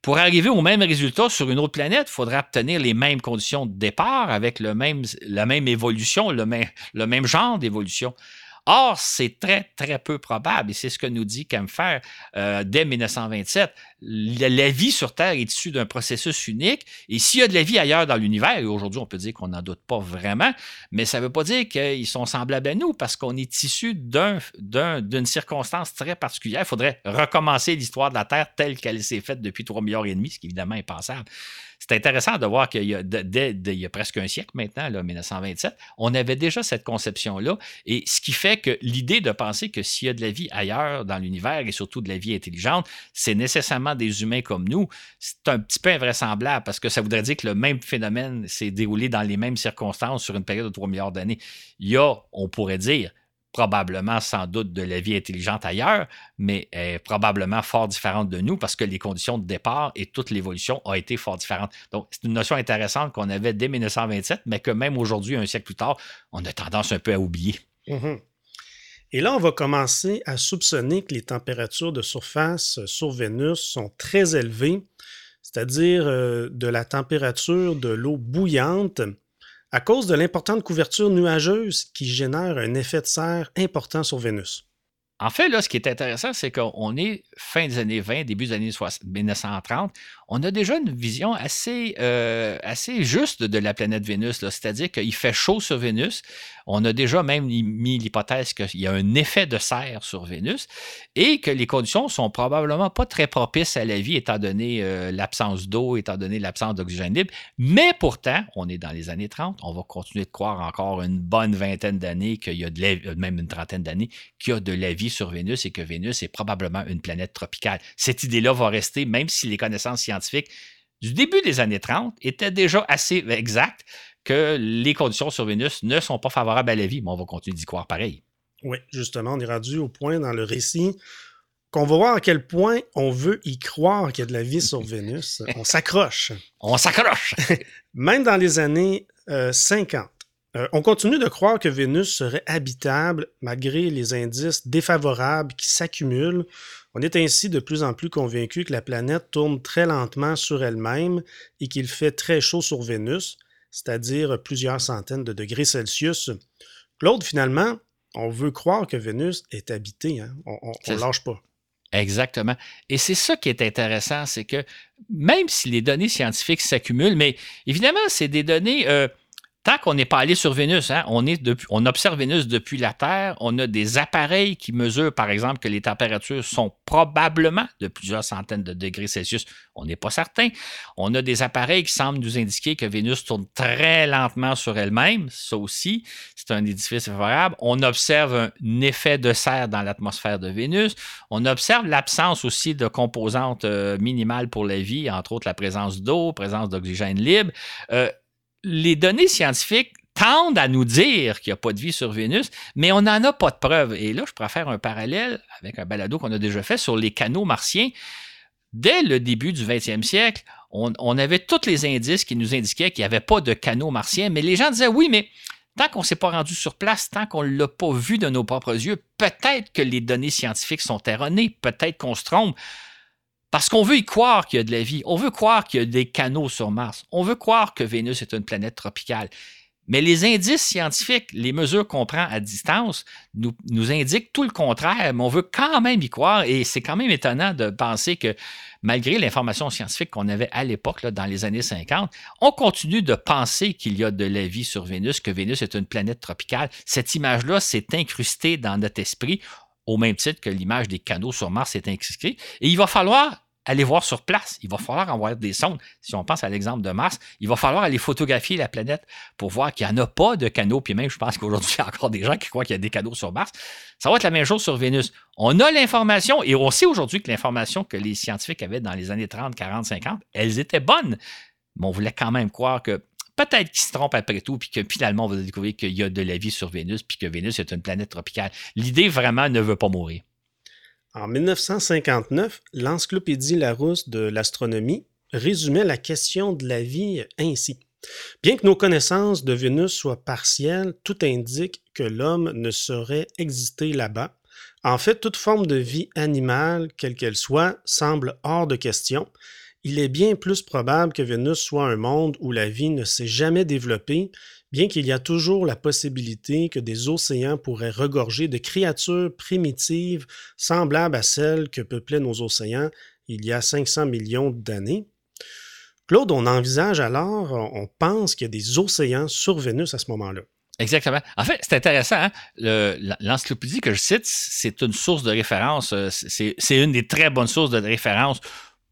Pour arriver au même résultat sur une autre planète, il faudra obtenir les mêmes conditions de départ avec la même évolution, le même genre d'évolution. Or, c'est très, très peu probable, et c'est ce que nous dit Kempfer euh, dès 1927. La, vie sur Terre est issue d'un processus unique, et s'il y a de la vie ailleurs dans l'univers, et aujourd'hui on peut dire qu'on n'en doute pas vraiment, mais ça ne veut pas dire qu'ils sont semblables à nous, parce qu'on est issu d'une circonstance très particulière. Il faudrait recommencer l'histoire de la Terre telle qu'elle s'est faite depuis 3 milliards et demi, ce qui évidemment est impensable c'est intéressant de voir qu'il y, a, il y a presque un siècle maintenant, là, 1927, on avait déjà cette conception-là. Et ce qui fait que l'idée de penser que s'il y a de la vie ailleurs dans l'univers et surtout de la vie intelligente, c'est nécessairement des humains comme nous, c'est un petit peu invraisemblable parce que ça voudrait dire que le même phénomène s'est déroulé dans les mêmes circonstances sur une période de 3 milliards d'années. Il y a, on pourrait dire, probablement sans doute de la vie intelligente ailleurs, mais est probablement fort différente de nous parce que les conditions de départ et toute l'évolution ont été fort différentes. Donc, c'est une notion intéressante qu'on avait dès 1927, mais que même aujourd'hui, un siècle plus tard, on a tendance un peu à oublier. Mm-hmm. Et là, on va commencer à soupçonner que les températures de surface sur Vénus sont très élevées, c'est-à-dire euh, de la température de l'eau bouillante à cause de l'importante couverture nuageuse qui génère un effet de serre important sur Vénus. En fait, là, ce qui est intéressant, c'est qu'on est fin des années 20, début des années 1930. On a déjà une vision assez, euh, juste de la planète Vénus. C'est-à-dire qu'il fait chaud sur Vénus. On a déjà même mis l'hypothèse qu'il y a un effet de serre sur Vénus et que les conditions sont probablement pas très propices à la vie, étant donné euh, l'absence d'eau, étant donné l'absence d'oxygène libre. Mais pourtant, on est dans les années 30. On va continuer de croire encore une bonne vingtaine d'années qu'il y a de même une trentaine d'années qu'il y a de la vie sur Vénus et que Vénus est probablement une planète tropicale. Cette idée-là va rester, même si les connaissances scientifiques du début des années 30 étaient déjà assez exactes que les conditions sur Vénus ne sont pas favorables à la vie, mais on va continuer d'y croire pareil. Oui, justement, on est rendu au point dans le récit qu'on va voir à quel point on veut y croire qu'il y a de la vie sur Vénus. On s'accroche. [laughs] on s'accroche. [laughs] Même dans les années 50. Euh, on continue de croire que Vénus serait habitable malgré les indices défavorables qui s'accumulent. On est ainsi de plus en plus convaincu que la planète tourne très lentement sur elle-même et qu'il fait très chaud sur Vénus, c'est-à-dire plusieurs centaines de degrés Celsius. Claude, finalement, on veut croire que Vénus est habitée. Hein. On ne lâche pas. Exactement. Et c'est ça qui est intéressant, c'est que même si les données scientifiques s'accumulent, mais évidemment, c'est des données... Euh, tant qu'on n'est pas allé sur Vénus, hein, on, observe Vénus depuis la Terre, on a des appareils qui mesurent, par exemple, que les températures sont probablement de plusieurs centaines de degrés Celsius. On n'est pas certain. On a des appareils qui semblent nous indiquer que Vénus tourne très lentement sur elle-même. Ça aussi, c'est un édifice favorable. On observe un effet de serre dans l'atmosphère de Vénus. On observe l'absence aussi de composantes euh, minimales pour la vie, entre autres la présence d'eau, présence d'oxygène libre. Euh, les données scientifiques tendent à nous dire qu'il n'y a pas de vie sur Vénus, mais on n'en a pas de preuves. Et là, je pourrais faire un parallèle avec un balado qu'on a déjà fait sur les canaux martiens. Dès le début du 20e siècle, on, avait tous les indices qui nous indiquaient qu'il n'y avait pas de canaux martiens, mais les gens disaient oui, mais tant qu'on ne s'est pas rendu sur place, tant qu'on ne l'a pas vu de nos propres yeux, peut-être que les données scientifiques sont erronées, peut-être qu'on se trompe. Parce qu'on veut y croire qu'il y a de la vie. On veut croire qu'il y a des canaux sur Mars. On veut croire que Vénus est une planète tropicale. Mais les indices scientifiques, les mesures qu'on prend à distance, nous, indiquent tout le contraire, mais on veut quand même y croire. Et c'est quand même étonnant de penser que malgré l'information scientifique qu'on avait à l'époque, dans les années 50, on continue de penser qu'il y a de la vie sur Vénus, que Vénus est une planète tropicale. Cette image-là s'est incrustée dans notre esprit au même titre que l'image des canaux sur Mars est incrustée. Et il va falloir aller voir sur place. Il va falloir envoyer des sondes. Si on pense à l'exemple de Mars, il va falloir aller photographier la planète pour voir qu'il n'y en a pas de canaux. Puis même, je pense qu'aujourd'hui, il y a encore des gens qui croient qu'il y a des canaux sur Mars. Ça va être la même chose sur Vénus. On a l'information et on sait aujourd'hui que l'information que les scientifiques avaient dans les années 30, 40, 50, elles étaient bonnes. Mais on voulait quand même croire que peut-être qu'ils se trompent après tout, puis que finalement, on va découvrir qu'il y a de la vie sur Vénus, puis que Vénus est une planète tropicale. L'idée vraiment ne veut pas mourir. En 1959, l'Encyclopédie Larousse de l'astronomie résumait la question de la vie ainsi. Bien que nos connaissances de Vénus soient partielles, tout indique que l'homme ne saurait exister là-bas. En fait, toute forme de vie animale, quelle qu'elle soit, semble hors de question. Il est bien plus probable que Vénus soit un monde où la vie ne s'est jamais développée bien qu'il y a toujours la possibilité que des océans pourraient regorger de créatures primitives semblables à celles que peuplaient nos océans il y a 500 millions d'années. Claude, on envisage alors, on pense qu'il y a des océans sur Vénus à ce moment-là. Exactement. En fait, c'est intéressant. Hein? L'encyclopédie que je cite, c'est une source de référence. Euh, c'est une des très bonnes sources de référence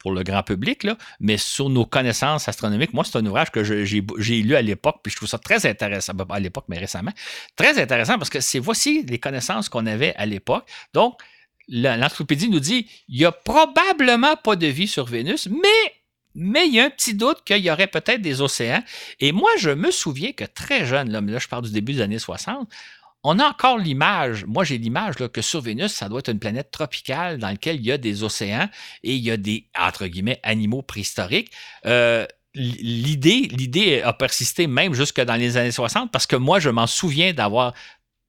pour le grand public, là, mais sur nos connaissances astronomiques. Moi, c'est un ouvrage que j'ai lu à l'époque, puis je trouve ça très intéressant, à l'époque, mais récemment, très intéressant parce que c'est voici les connaissances qu'on avait à l'époque. Donc, l'encyclopédie nous dit il n'y a probablement pas de vie sur Vénus, mais mais il y a un petit doute qu'il y aurait peut-être des océans. Et moi, je me souviens que très jeune, là je parle du début des années 60, on a encore l'image, moi j'ai l'image que sur Vénus, ça doit être une planète tropicale dans laquelle il y a des océans et il y a des, entre guillemets, animaux préhistoriques. Euh, l'idée, l'idée a persisté même jusque dans les années 60 parce que moi, je m'en souviens d'avoir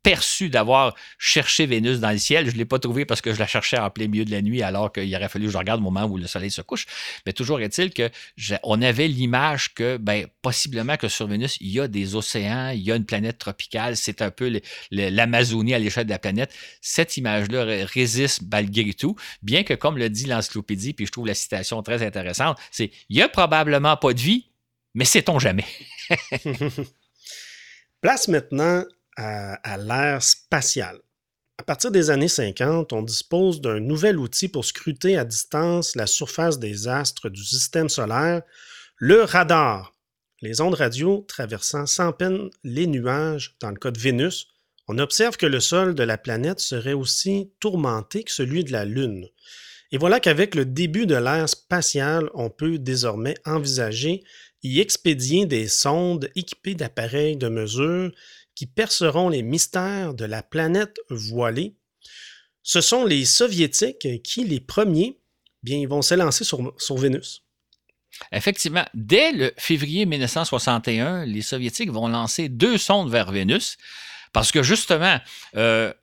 perçu d'avoir cherché Vénus dans le ciel. Je ne l'ai pas trouvé parce que je la cherchais en plein milieu de la nuit alors qu'il aurait fallu que je regarde au moment où le soleil se couche. Mais toujours est-il que on avait l'image que, ben, possiblement que sur Vénus, il y a des océans, il y a une planète tropicale, c'est un peu l'Amazonie à l'échelle de la planète. Cette image-là résiste malgré tout, bien que, comme le dit l'encyclopédie, puis je trouve la citation très intéressante, c'est il y a probablement pas de vie, mais sait-on jamais. [laughs] Place maintenant à, l'ère spatiale. À partir des années 50, on dispose d'un nouvel outil pour scruter à distance la surface des astres du système solaire, le radar. Les ondes radio traversant sans peine les nuages, dans le cas de Vénus, on observe que le sol de la planète serait aussi tourmenté que celui de la Lune. Et voilà qu'avec le début de l'ère spatiale, on peut désormais envisager y expédier des sondes équipées d'appareils de mesure qui perceront les mystères de la planète voilée. Ce sont les Soviétiques qui, les premiers, bien, vont s'élancer sur, sur Vénus. Effectivement, dès le février 1961, les Soviétiques vont lancer deux sondes vers Vénus parce que justement, euh,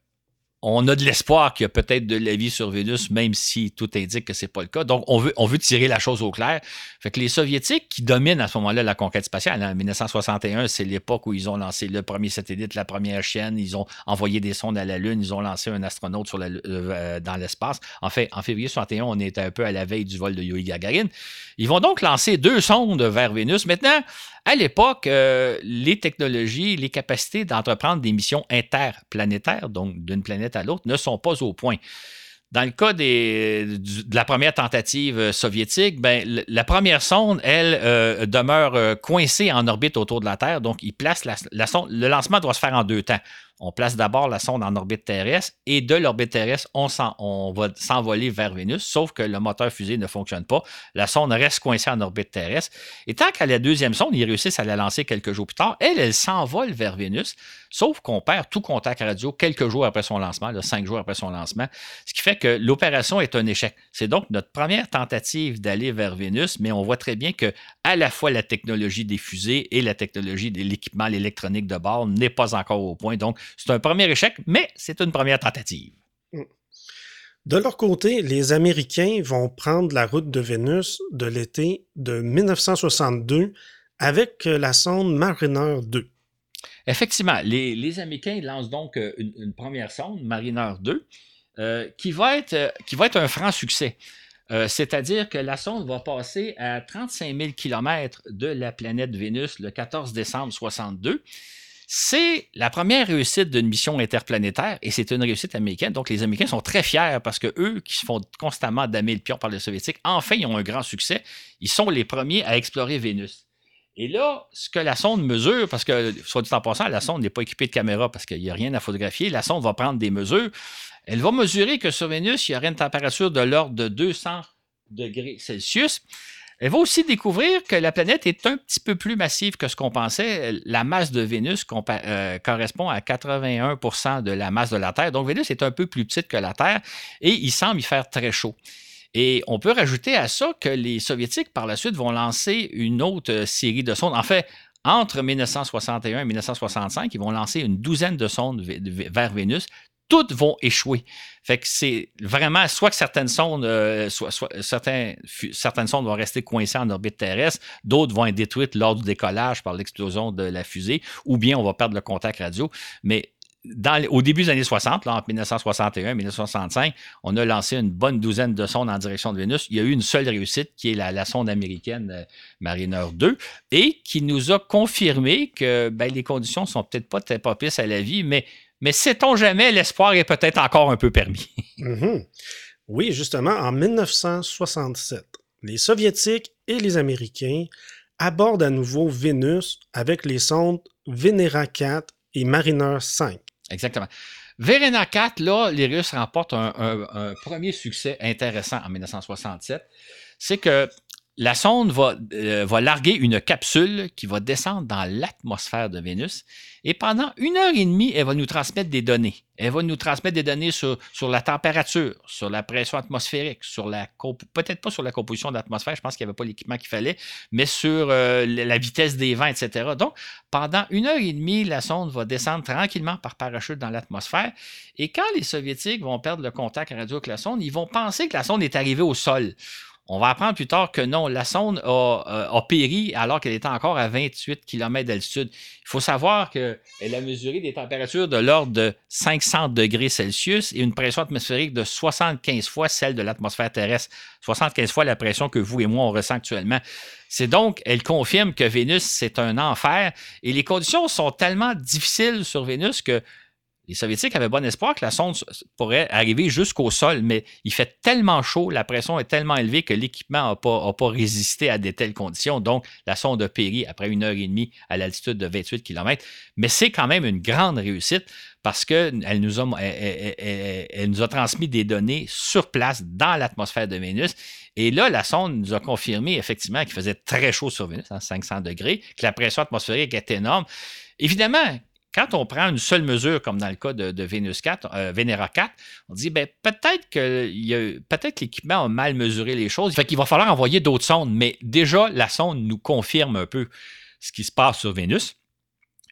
on a de l'espoir qu'il y a peut-être de la vie sur Vénus, même si tout indique que c'est pas le cas. Donc, on veut, on veut tirer la chose au clair. Fait que les Soviétiques, qui dominent à ce moment-là la conquête spatiale, en 1961, c'est l'époque où ils ont lancé le premier satellite, la première chaîne, ils ont envoyé des sondes à la Lune, ils ont lancé un astronaute la, euh, dans l'espace. En fait, en février 61, on était un peu à la veille du vol de Yuri Gagarin. Ils vont donc lancer deux sondes vers Vénus. Maintenant, à l'époque, euh, les technologies, les capacités d'entreprendre des missions interplanétaires, donc d'une planète à l'autre, ne sont pas au point. Dans le cas de la première tentative soviétique, ben, la première sonde, elle, euh, demeure euh, coincée en orbite autour de la Terre. Donc, la sonde. Le lancement doit se faire en deux temps. On place d'abord la sonde en orbite terrestre et de l'orbite terrestre, on, va s'envoler vers Vénus, sauf que le moteur fusée ne fonctionne pas. La sonde reste coincée en orbite terrestre. Et tant qu'à la deuxième sonde, ils réussissent à la lancer quelques jours plus tard, elle, elle s'envole vers Vénus, sauf qu'on perd tout contact radio quelques jours après son lancement, cinq jours après son lancement, ce qui fait que l'opération est un échec. C'est donc notre première tentative d'aller vers Vénus, mais on voit très bien que à la fois la technologie des fusées et la technologie de l'équipement électronique de bord n'est pas encore au point. Donc, c'est un premier échec, mais c'est une première tentative. De leur côté, les Américains vont prendre la route de Vénus de l'été de 1962 avec la sonde Mariner 2. Effectivement, les, Américains lancent donc euh, une, première sonde, Mariner 2, euh, qui, va être, euh, qui va être un franc succès. C'est-à-dire que la sonde va passer à 35 000 km de la planète Vénus le 14 décembre 1962. C'est la première réussite d'une mission interplanétaire et c'est une réussite américaine. Donc, les Américains sont très fiers parce que eux, qui se font constamment damer le pion par les Soviétiques, enfin, ils ont un grand succès. Ils sont les premiers à explorer Vénus. Et là, ce que la sonde mesure, parce que, soit dit en passant, la sonde n'est pas équipée de caméra parce qu'il n'y a rien à photographier, la sonde va prendre des mesures. Elle va mesurer que sur Vénus, il y aurait une température de l'ordre de 200 degrés Celsius. Elle va aussi découvrir que la planète est un petit peu plus massive que ce qu'on pensait. La masse de Vénus euh, correspond à 81% de la masse de la Terre. Donc Vénus est un peu plus petite que la Terre et il semble y faire très chaud. Et on peut rajouter à ça que les Soviétiques, par la suite, vont lancer une autre série de sondes. En fait, entre 1961 et 1965, ils vont lancer une douzaine de sondes vers Vénus, toutes vont échouer. Fait que c'est vraiment soit que certaines sondes, euh, certains, certaines sondes vont rester coincées en orbite terrestre, d'autres vont être détruites lors du décollage par l'explosion de la fusée, ou bien on va perdre le contact radio. Mais au début des années 60, là, entre 1961 et 1965, on a lancé une bonne douzaine de sondes en direction de Vénus. Il y a eu une seule réussite qui est la, sonde américaine euh, Mariner 2 et qui nous a confirmé que ben, les conditions sont peut-être pas très propices à la vie, mais mais sait-on jamais, l'espoir est peut-être encore un peu permis. [laughs] Mhm. Oui, justement, en 1967, les Soviétiques et les Américains abordent à nouveau Vénus avec les sondes Venera 4 et Mariner 5. Exactement. Venera 4, là, les Russes remportent un, premier succès intéressant en 1967. C'est que la sonde va, euh, va, larguer une capsule qui va descendre dans l'atmosphère de Vénus et pendant une heure et demie, elle va nous transmettre des données. Elle va nous transmettre des données sur, sur la température, sur la pression atmosphérique, sur la peut-être pas sur la composition de l'atmosphère, je pense qu'il n'y avait pas l'équipement qu'il fallait, mais sur euh, la vitesse des vents, etc. Donc, pendant une heure et demie, la sonde va descendre tranquillement par parachute dans l'atmosphère. Et quand les Soviétiques vont perdre le contact radio avec la sonde, ils vont penser que la sonde est arrivée au sol. On va apprendre plus tard que non, la sonde a, euh, péri alors qu'elle était encore à 28 km d'altitude. Il faut savoir qu'elle a mesuré des températures de l'ordre de 500 degrés Celsius et une pression atmosphérique de 75 fois celle de l'atmosphère terrestre. 75 fois la pression que vous et moi on ressent actuellement. C'est donc, elle confirme que Vénus, c'est un enfer et les conditions sont tellement difficiles sur Vénus que les Soviétiques avaient bon espoir que la sonde pourrait arriver jusqu'au sol, mais il fait tellement chaud, la pression est tellement élevée que l'équipement n'a pas, résisté à de telles conditions. Donc, la sonde a péri après une heure et demie à l'altitude de 28 km. Mais c'est quand même une grande réussite parce qu'elle nous, a, transmis des données sur place dans l'atmosphère de Vénus. Et là, la sonde nous a confirmé effectivement qu'il faisait très chaud sur Vénus, à hein, 500 degrés, que la pression atmosphérique est énorme. Évidemment, quand on prend une seule mesure, comme dans le cas de, Vénus 4, euh, Vénéra 4, on dit ben, peut-être que peut-être l'équipement a mal mesuré les choses. Fait qu'il va falloir envoyer d'autres sondes. Mais déjà, la sonde nous confirme un peu ce qui se passe sur Vénus.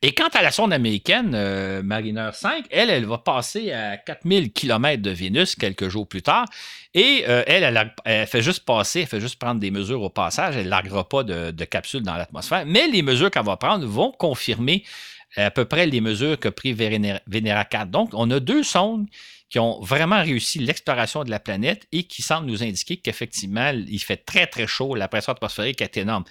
Et quant à la sonde américaine, euh, Mariner 5, elle, elle va passer à 4000 km de Vénus quelques jours plus tard. Et euh, elle, elle, fait juste passer, elle fait juste prendre des mesures au passage. Elle ne larguera pas de, de capsule dans l'atmosphère. Mais les mesures qu'elle va prendre vont confirmer à peu près les mesures que pris Venera 4. Donc, on a deux sondes qui ont vraiment réussi l'exploration de la planète et qui semblent nous indiquer qu'effectivement, il fait très, très chaud, la pression atmosphérique est énorme.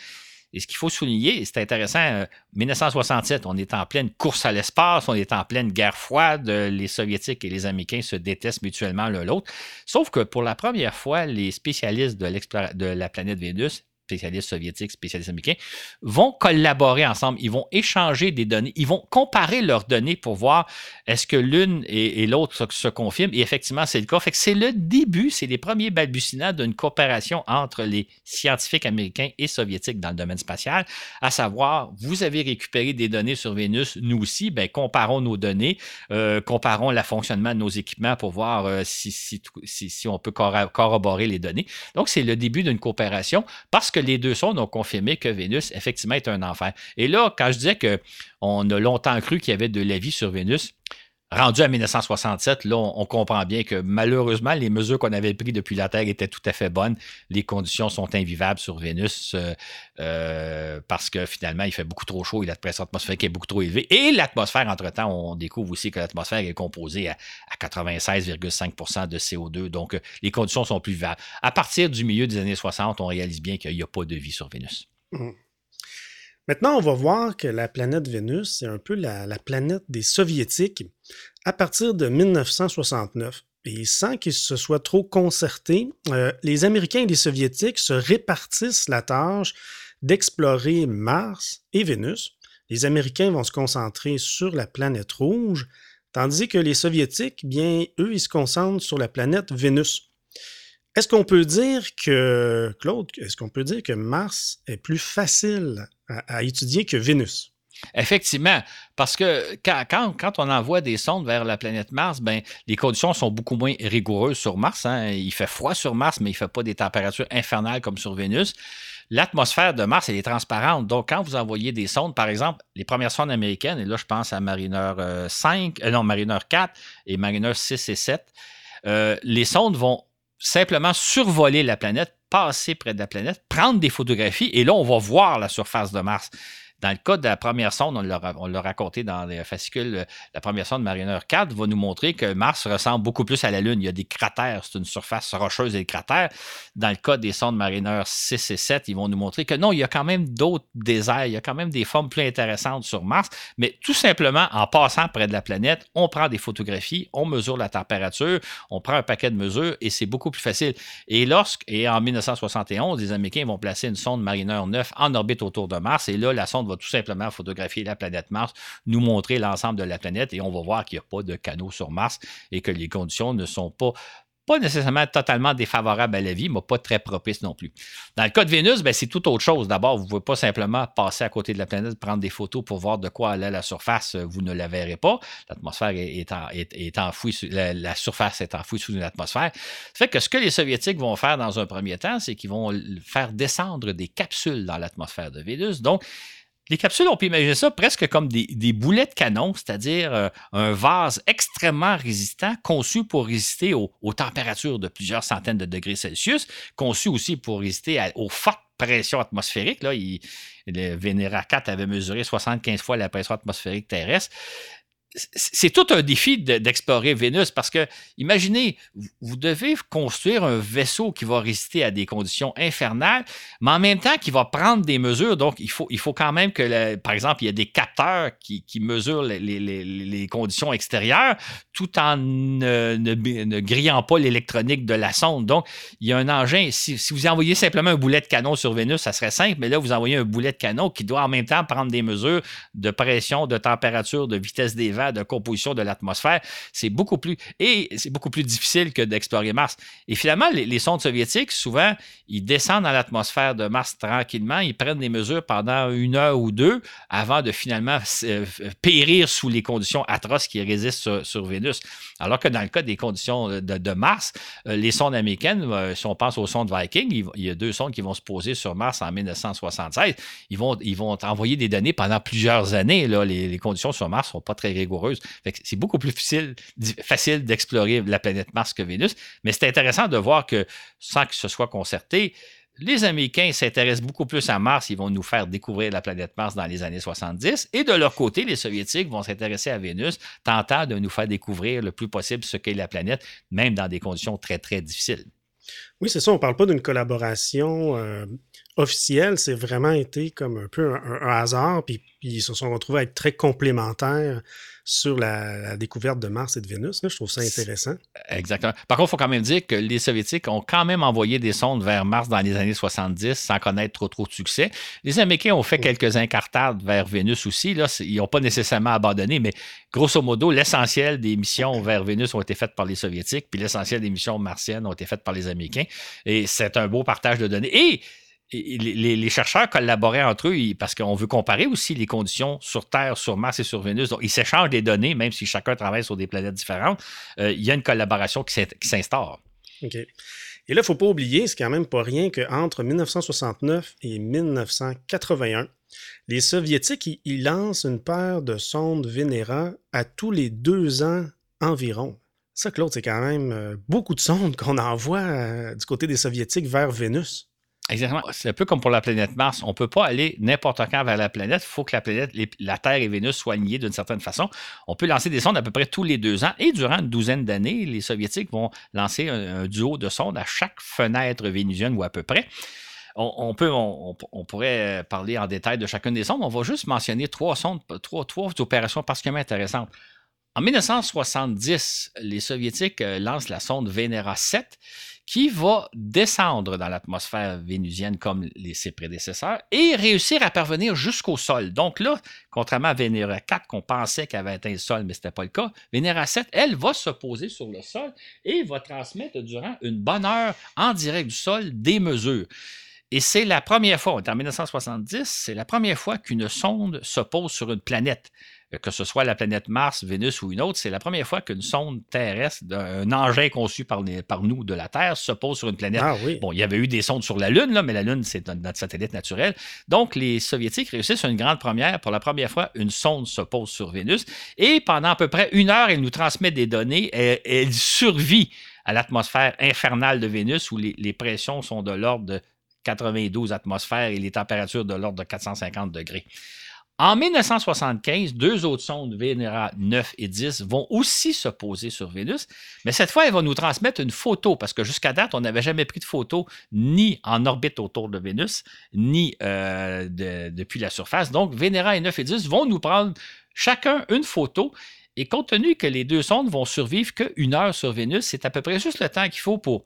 Et ce qu'il faut souligner, c'est intéressant, 1967, euh, on est en pleine course à l'espace, on est en pleine guerre froide, les Soviétiques et les Américains se détestent mutuellement l'un l'autre. Sauf que pour la première fois, les spécialistes de, de la planète Vénus spécialistes soviétiques, spécialistes américains, vont collaborer ensemble. Ils vont échanger des données. Ils vont comparer leurs données pour voir est-ce que l'une et, l'autre se, confirment. Et effectivement, c'est le cas. Fait que c'est le début, c'est les premiers balbutiements d'une coopération entre les scientifiques américains et soviétiques dans le domaine spatial, à savoir, vous avez récupéré des données sur Vénus, nous aussi, ben, comparons nos données, euh, comparons le fonctionnement de nos équipements pour voir euh, si, si, si, on peut corroborer les données. Donc, c'est le début d'une coopération parce que les deux sondes ont confirmé que Vénus, effectivement, est un enfer. Et là, quand je disais qu'on a longtemps cru qu'il y avait de la vie sur Vénus, rendu à 1967, là, on, comprend bien que malheureusement, les mesures qu'on avait prises depuis la Terre étaient tout à fait bonnes. Les conditions sont invivables sur Vénus euh, euh, parce que finalement, il fait beaucoup trop chaud et la pression atmosphérique est beaucoup trop élevée. Et l'atmosphère, entre-temps, on découvre aussi que l'atmosphère est composée à, 96,5% de CO2. Donc, euh, les conditions sont plus vivables. À partir du milieu des années 60, on réalise bien qu'il n'y a pas de vie sur Vénus. Mmh. Maintenant, on va voir que la planète Vénus, c'est un peu la, planète des soviétiques à partir de 1969. Et sans qu'ils se soient trop concertés, euh, les Américains et les Soviétiques se répartissent la tâche d'explorer Mars et Vénus. Les Américains vont se concentrer sur la planète rouge, tandis que les Soviétiques, bien, eux, ils se concentrent sur la planète Vénus. Est-ce qu'on peut dire que, Claude, est-ce qu'on peut dire que Mars est plus facile à, étudier que Vénus? Effectivement, parce que quand, on envoie des sondes vers la planète Mars, ben, les conditions sont beaucoup moins rigoureuses sur Mars. Hein. Il fait froid sur Mars, mais il ne fait pas des températures infernales comme sur Vénus. L'atmosphère de Mars, elle est transparente. Donc, quand vous envoyez des sondes, par exemple, les premières sondes américaines, et là, je pense à Mariner 5, euh, euh, non, Mariner 4 et Mariner 6 et 7, euh, les sondes vont simplement survoler la planète, passer près de la planète, prendre des photographies, et là, on va voir la surface de Mars. Dans le cas de la première sonde, on l'a raconté dans les fascicules, la première sonde Mariner 4 va nous montrer que Mars ressemble beaucoup plus à la Lune. Il y a des cratères, c'est une surface rocheuse et des cratères. Dans le cas des sondes Mariner 6 et 7, ils vont nous montrer que non, il y a quand même d'autres déserts, il y a quand même des formes plus intéressantes sur Mars, mais tout simplement en passant près de la planète, on prend des photographies, on mesure la température, on prend un paquet de mesures et c'est beaucoup plus facile. Et lorsque, et en 1971, les Américains vont placer une sonde Mariner 9 en orbite autour de Mars et là, la sonde va tout simplement photographier la planète Mars, nous montrer l'ensemble de la planète et on va voir qu'il n'y a pas de canaux sur Mars et que les conditions ne sont pas pas nécessairement totalement défavorable à la vie, mais pas très propice non plus. Dans le cas de Vénus, ben, c'est tout autre chose. D'abord, vous ne pouvez pas simplement passer à côté de la planète, prendre des photos pour voir de quoi elle est la surface. Vous ne la verrez pas. L'atmosphère est, est, enfouie, la, surface est enfouie sous une atmosphère. Ça fait que ce que les Soviétiques vont faire dans un premier temps, c'est qu'ils vont faire descendre des capsules dans l'atmosphère de Vénus. Donc, les capsules, on peut imaginer ça presque comme des, boulets de canon, c'est-à-dire euh, un vase extrêmement résistant, conçu pour résister aux, températures de plusieurs centaines de degrés Celsius, conçu aussi pour résister aux fortes pressions atmosphériques. Là, le Vénéra 4 avait mesuré 75 fois la pression atmosphérique terrestre c'est tout un défi d'explorer Vénus parce que, imaginez, vous devez construire un vaisseau qui va résister à des conditions infernales, mais en même temps qui va prendre des mesures. Donc, il faut, quand même que, par exemple, il y a des capteurs qui, mesurent les, conditions extérieures tout en ne, grillant pas l'électronique de la sonde. Donc, il y a un engin. Si, si, vous envoyez simplement un boulet de canon sur Vénus, ça serait simple, mais là, vous envoyez un boulet de canon qui doit en même temps prendre des mesures de pression, de température, de vitesse des vents de composition de l'atmosphère. C'est beaucoup plus et c'est beaucoup plus difficile que d'explorer Mars. Et finalement, les, sondes soviétiques, souvent, ils descendent dans l'atmosphère de Mars tranquillement, ils prennent des mesures pendant une heure ou deux avant de finalement euh, périr sous les conditions atroces qui résistent sur, Vénus. Alors que dans le cas des conditions de, Mars, euh, les sondes américaines, euh, si on pense aux sondes Viking, il, y a deux sondes qui vont se poser sur Mars en 1976. Ils vont, ils vont envoyer des données pendant plusieurs années. Les, les conditions sur Mars ne sont pas très rigoureuses. C'est beaucoup plus facile, d'explorer la planète Mars que Vénus, mais c'est intéressant de voir que, sans que ce soit concerté, les Américains s'intéressent beaucoup plus à Mars, ils vont nous faire découvrir la planète Mars dans les années 70, et de leur côté, les Soviétiques vont s'intéresser à Vénus, tentant de nous faire découvrir le plus possible ce qu'est la planète, même dans des conditions très, très difficiles. Oui, c'est ça, on ne parle pas d'une collaboration euh, officielle, c'est vraiment été comme un peu un, hasard, puis, puis, ils se sont retrouvés à être très complémentaires sur la, découverte de Mars et de Vénus. je trouve ça intéressant. Exactement. Par contre, il faut quand même dire que les Soviétiques ont quand même envoyé des sondes vers Mars dans les années 70 sans connaître trop, trop de succès. Les Américains ont fait quelques incartades vers Vénus aussi. Là, ils n'ont pas nécessairement abandonné, mais grosso modo, l'essentiel des missions vers Vénus ont été faites par les Soviétiques, puis l'essentiel des missions martiennes ont été faites par les Américains. Et c'est un beau partage de données. Et les, chercheurs collaboraient entre eux parce qu'on veut comparer aussi les conditions sur Terre, sur Mars et sur Vénus. Donc, ils s'échangent des données, même si chacun travaille sur des planètes différentes. Euh, il y a une collaboration qui s'instaure. OK. Et là, il ne faut pas oublier, c'est quand même pas rien qu'entre 1969 et 1981, les Soviétiques lancent une paire de sondes Vénéra à tous les deux ans environ. Ça, Claude, c'est quand même euh, beaucoup de sondes qu'on envoie euh, du côté des Soviétiques vers Vénus. Exactement. C'est un peu comme pour la planète Mars. On ne peut pas aller n'importe quand vers la planète. Il faut que la planète, la Terre et Vénus soient liées d'une certaine façon. On peut lancer des sondes à peu près tous les deux ans. Et durant une douzaine d'années, les Soviétiques vont lancer un, duo de sondes à chaque fenêtre vénusienne ou à peu près. On, peut, on, pourrait parler en détail de chacune des sondes. On va juste mentionner trois sondes, trois, trois opérations particulièrement intéressantes. En 1970, les Soviétiques euh, lancent la sonde Venera 7 qui va descendre dans l'atmosphère vénusienne comme ses prédécesseurs et réussir à parvenir jusqu'au sol. Donc là, contrairement à Vénéra 4 qu'on pensait qu'elle avait atteint le sol, mais ce n'était pas le cas, Vénéra 7, elle va se poser sur le sol et va transmettre durant une bonne heure en direct du sol des mesures. Et c'est la première fois, en 1970, c'est la première fois qu'une sonde se pose sur une planète. Euh, que ce soit la planète Mars, Vénus ou une autre, c'est la première fois qu'une sonde terrestre, un engin conçu par, par, nous de la Terre, se pose sur une planète. Ah bon, il y avait eu des sondes sur la Lune, là, mais la Lune, c'est notre satellite naturel. Donc, les Soviétiques réussissent une grande première. Pour la première fois, une sonde se pose sur Vénus et pendant à peu près une heure, elle nous transmet des données. Elle, elle survit à l'atmosphère infernale de Vénus où les, les pressions sont de l'ordre de 92 atmosphères et les températures de l'ordre de 450 degrés. En 1975, deux autres sondes, Vénéra 9 et 10, vont aussi se poser sur Vénus, mais cette fois, elles vont nous transmettre une photo, parce que jusqu'à date, on n'avait jamais pris de photo ni en orbite autour de Vénus, ni euh, depuis la surface. Donc, Vénéra et 9 et 10 vont nous prendre chacun une photo. Et compte tenu que les deux sondes vont survivre qu'une heure sur Vénus, c'est à peu près juste le temps qu'il faut pour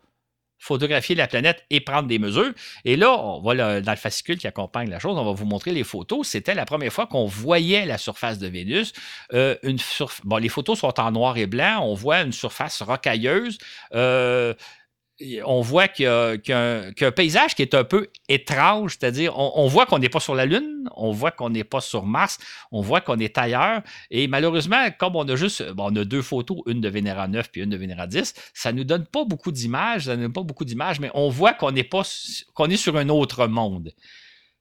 photographier la planète et prendre des mesures. Et là, on va dans le fascicule qui accompagne la chose, on va vous montrer les photos. C'était la première fois qu'on voyait la surface de Vénus. Euh, une bon, les photos sont en noir et blanc. On voit une surface rocailleuse. Euh, on voit qu'il y, a, un, paysage qui est un peu étrange, c'est-à-dire on, voit qu'on n'est pas sur la Lune, on voit qu'on n'est pas sur Mars, on voit qu'on est ailleurs. Et malheureusement, comme on a juste on a deux photos, une de Vénéra 9 puis une de Vénéra 10, ça ne nous donne pas beaucoup d'images, ça ne donne pas beaucoup d'images, mais on voit qu'on qu'on est sur un autre monde.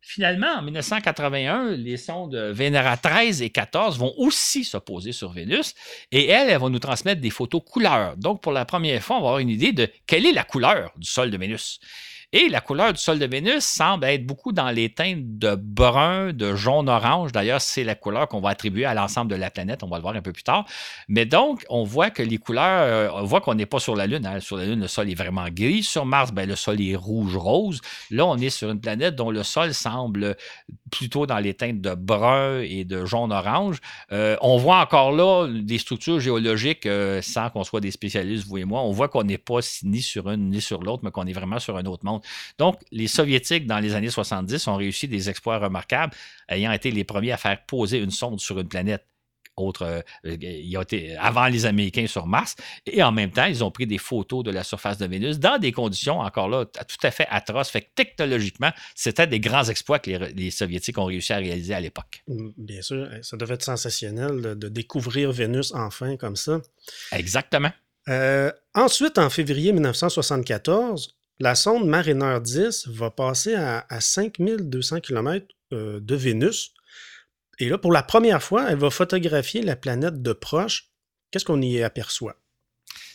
Finalement, en 1981, les sondes Venera 13 et 14 vont aussi se poser sur Vénus et elles, elles vont nous transmettre des photos couleurs. Donc, pour la première fois, on va avoir une idée de quelle est la couleur du sol de Vénus. Et la couleur du sol de Vénus semble être beaucoup dans les teintes de brun, de jaune-orange. D'ailleurs, c'est la couleur qu'on va attribuer à l'ensemble de la planète. On va le voir un peu plus tard. Mais donc, on voit que les couleurs, euh, on voit qu'on n'est pas sur la Lune. Hein. Sur la Lune, le sol est vraiment gris. Sur Mars, ben, le sol est rouge-rose. Là, on est sur une planète dont le sol semble plutôt dans les teintes de brun et de jaune-orange. Euh, on voit encore là des structures géologiques, euh, sans qu'on soit des spécialistes, vous et moi. On voit qu'on n'est pas ni sur une ni sur l'autre, mais qu'on est vraiment sur un autre monde. Donc, les Soviétiques, dans les années 70, ont réussi des exploits remarquables, ayant été les premiers à faire poser une sonde sur une planète. Autre, euh, ils ont été avant les Américains sur Mars, et en même temps, ils ont pris des photos de la surface de Vénus dans des conditions encore là tout à fait atroces. Fait que technologiquement, c'était des grands exploits que les, Soviétiques ont réussi à réaliser à l'époque. Mm, bien sûr, ça devait être sensationnel de, découvrir Vénus enfin comme ça. Exactement. Euh, ensuite, en février 1974, la sonde Mariner 10 va passer à, 5200 km euh, de Vénus. Et là, pour la première fois, elle va photographier la planète de proche. Qu'est-ce qu'on y aperçoit?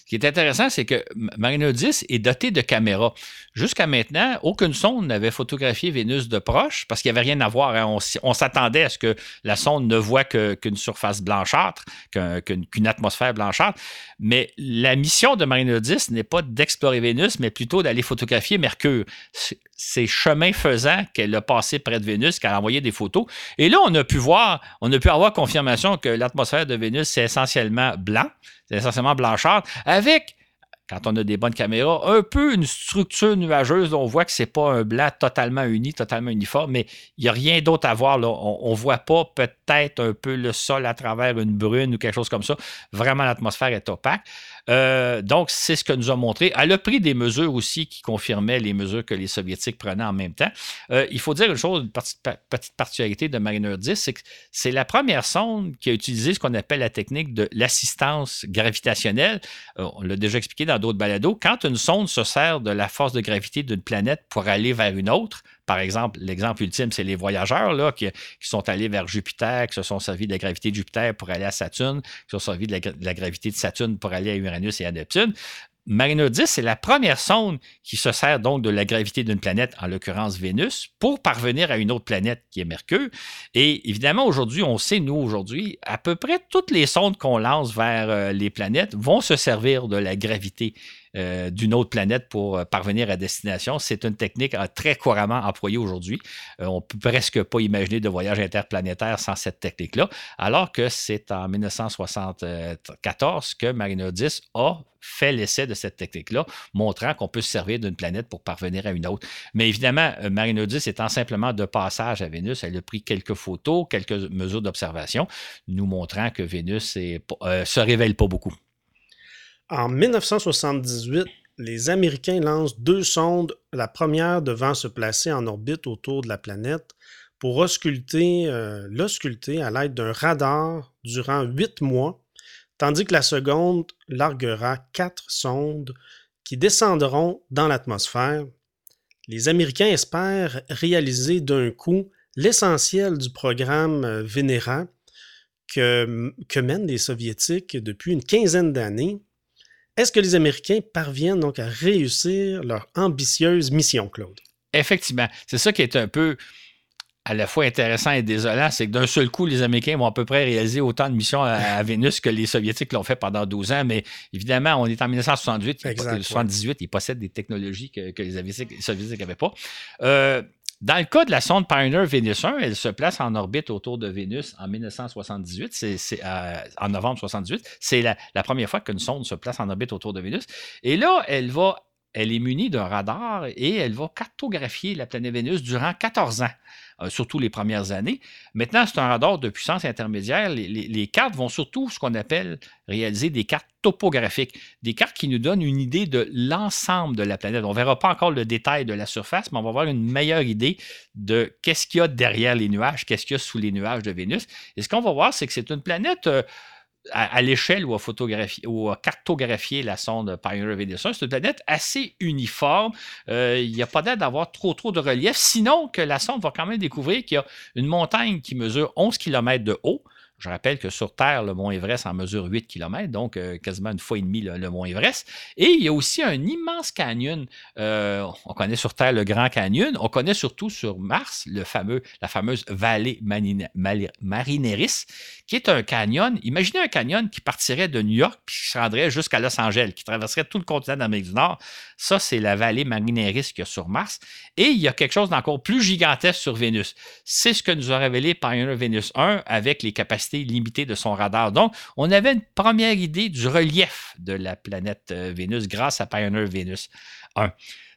Ce qui est intéressant, c'est que Mariner 10 est doté de caméras. Jusqu'à maintenant, aucune sonde n'avait photographié Vénus de proche parce qu'il n'y avait rien à voir. Hein. On, s'attendait à ce que la sonde ne voit qu'une surface blanchâtre, qu'une atmosphère blanchâtre. Mais la mission de Mariner 10 n'est pas d'explorer Vénus, mais plutôt d'aller photographier Mercure. C'est chemin faisant qu'elle a passé près de Vénus, qu'elle a envoyé des photos. Et là, on a pu voir, on a pu avoir confirmation que l'atmosphère de Vénus, c'est essentiellement blanc c'est essentiellement blanchâtre, avec, quand on a des bonnes caméras, un peu une structure nuageuse. on voit que ce n'est pas un blanc totalement uni, totalement uniforme, mais il n'y a rien d'autre à voir. On ne voit pas peut-être un peu le sol à travers une brune ou quelque chose comme ça. Vraiment, l'atmosphère est opaque. Euh, donc, c'est ce que nous a montré. Elle a pris des mesures aussi qui confirmaient les mesures que les Soviétiques prenaient en même temps. Euh, il faut dire une chose, une petite, particularité de Mariner 10, c'est que c'est la première sonde qui a utilisé ce qu'on appelle la technique de l'assistance gravitationnelle. Euh, on l'a déjà expliqué dans d'autres balados. Quand une sonde se sert de la force de gravité d'une planète pour aller vers une autre, par exemple, l'exemple ultime, c'est les voyageurs là, qui, sont allés vers Jupiter, qui se sont servis de la gravité de Jupiter pour aller à Saturne, qui se sont servis de la, gravité de Saturne pour aller à Uranus et à Neptune. Mariner 10, c'est la première sonde qui se sert donc de la gravité d'une planète, en l'occurrence Vénus, pour parvenir à une autre planète qui est Mercure. Et évidemment, aujourd'hui, on sait, nous, aujourd'hui, à peu près toutes les sondes qu'on lance vers euh, les planètes vont se servir de la gravité euh, d'une autre planète pour euh, parvenir à destination. C'est une technique euh, très couramment employée aujourd'hui. on ne peut presque pas imaginer de voyage interplanétaire sans cette technique-là, alors que c'est en 1974 que Mariner 10 a fait l'essai de cette technique-là, montrant qu'on peut se servir d'une planète pour parvenir à une autre. Mais évidemment, Mariner 10 étant simplement de passage à Vénus, elle a pris quelques photos, quelques mesures d'observation, nous montrant que Vénus ne se révèle pas beaucoup. En 1978, les Américains lancent deux sondes, la première devant se placer en orbite autour de la planète pour ausculter, euh, l'ausculter à l'aide d'un radar durant huit mois, tandis que la seconde larguera quatre sondes qui descendront dans l'atmosphère. Les Américains espèrent réaliser d'un coup l'essentiel du programme euh, Vénéra que, que mènent les Soviétiques depuis une quinzaine d'années est-ce que les Américains parviennent donc à réussir leur ambitieuse mission, Claude? Effectivement. C'est ça qui est un peu à la fois intéressant et désolant, c'est que d'un seul coup, les Américains vont à peu près réaliser autant de missions à, Vénus que les Soviétiques l'ont fait pendant 12 ans. Mais évidemment, on est en 1978, 1978, ils possèdent des technologies que, les, Soviétiques n'avaient pas. Euh, dans le cas de la sonde Pioneer Vénus 1, elle se place en orbite autour de Vénus en 1978, c'est, euh, en novembre 1978. C'est la, première fois qu'une sonde se place en orbite autour de Vénus. Et là, elle va elle est munie d'un radar et elle va cartographier la planète Vénus durant 14 ans. Euh, surtout les premières années. Maintenant, c'est un radar de puissance intermédiaire. Les, cartes vont surtout, ce qu'on appelle, réaliser des cartes topographiques, des cartes qui nous donnent une idée de l'ensemble de la planète. On ne verra pas encore le détail de la surface, mais on va avoir une meilleure idée de qu'est-ce qu'il y a derrière les nuages, qu'est-ce qu'il y a sous les nuages de Vénus. Et ce qu'on va voir, c'est que c'est une planète... Euh, à, l'échelle où à photographier ou à cartographier la sonde Pioneer Vénus c'est une planète assez uniforme. Euh, il n'y a pas d'air d'avoir trop trop de relief, sinon que la sonde va quand même découvrir qu'il y a une montagne qui mesure 11 km de haut, je rappelle que sur Terre, le mont Everest en mesure 8 km, donc euh, quasiment une fois et demie le, mont Everest. Et il y a aussi un immense canyon. Euh, on connaît sur Terre le Grand Canyon. On connaît surtout sur Mars la fameuse vallée Marineris, qui est un canyon. Imaginez un canyon qui partirait de New York puis qui se rendrait jusqu'à Los Angeles, qui traverserait tout le continent d'Amérique du Nord. Ça, c'est la vallée Marineris qu'il y a sur Mars. Et il y a quelque chose d'encore plus gigantesque sur Vénus. C'est ce que nous a révélé Pioneer Vénus 1 avec les capacités limitée de son radar. Donc, on avait une première idée du relief de la planète euh, Vénus grâce à Pioneer Vénus 1.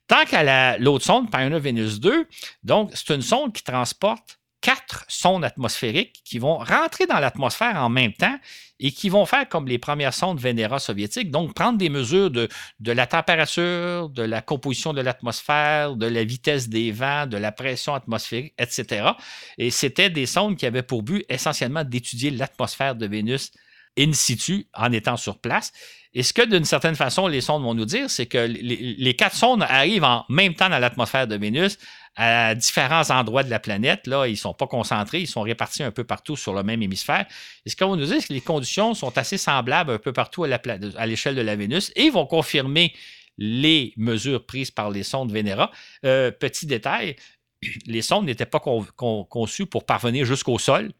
Tant qu'à l'autre sonde, Pioneer Vénus 2, donc c'est une sonde qui transporte quatre sondes atmosphériques qui vont rentrer dans l'atmosphère en même temps et qui vont faire comme les premières sondes Venera soviétiques, donc prendre des mesures de, la température, de la composition de l'atmosphère, de la vitesse des vents, de la pression atmosphérique, etc. Et c'était des sondes qui avaient pour but essentiellement d'étudier l'atmosphère de Vénus in situ en étant sur place. Et ce que d'une certaine façon les sondes vont nous dire, c'est que les, les, quatre sondes arrivent en même temps dans l'atmosphère de Vénus à différents endroits de la planète. Là, ils ne sont pas concentrés, ils sont répartis un peu partout sur le même hémisphère. Et ce qu'on nous dit, c'est que les conditions sont assez semblables un peu partout à l'échelle de la Vénus et vont confirmer les mesures prises par les sondes Vénéra. Euh, petit détail, [clears throat] les sondes n'étaient pas conçues pour parvenir jusqu'au sol.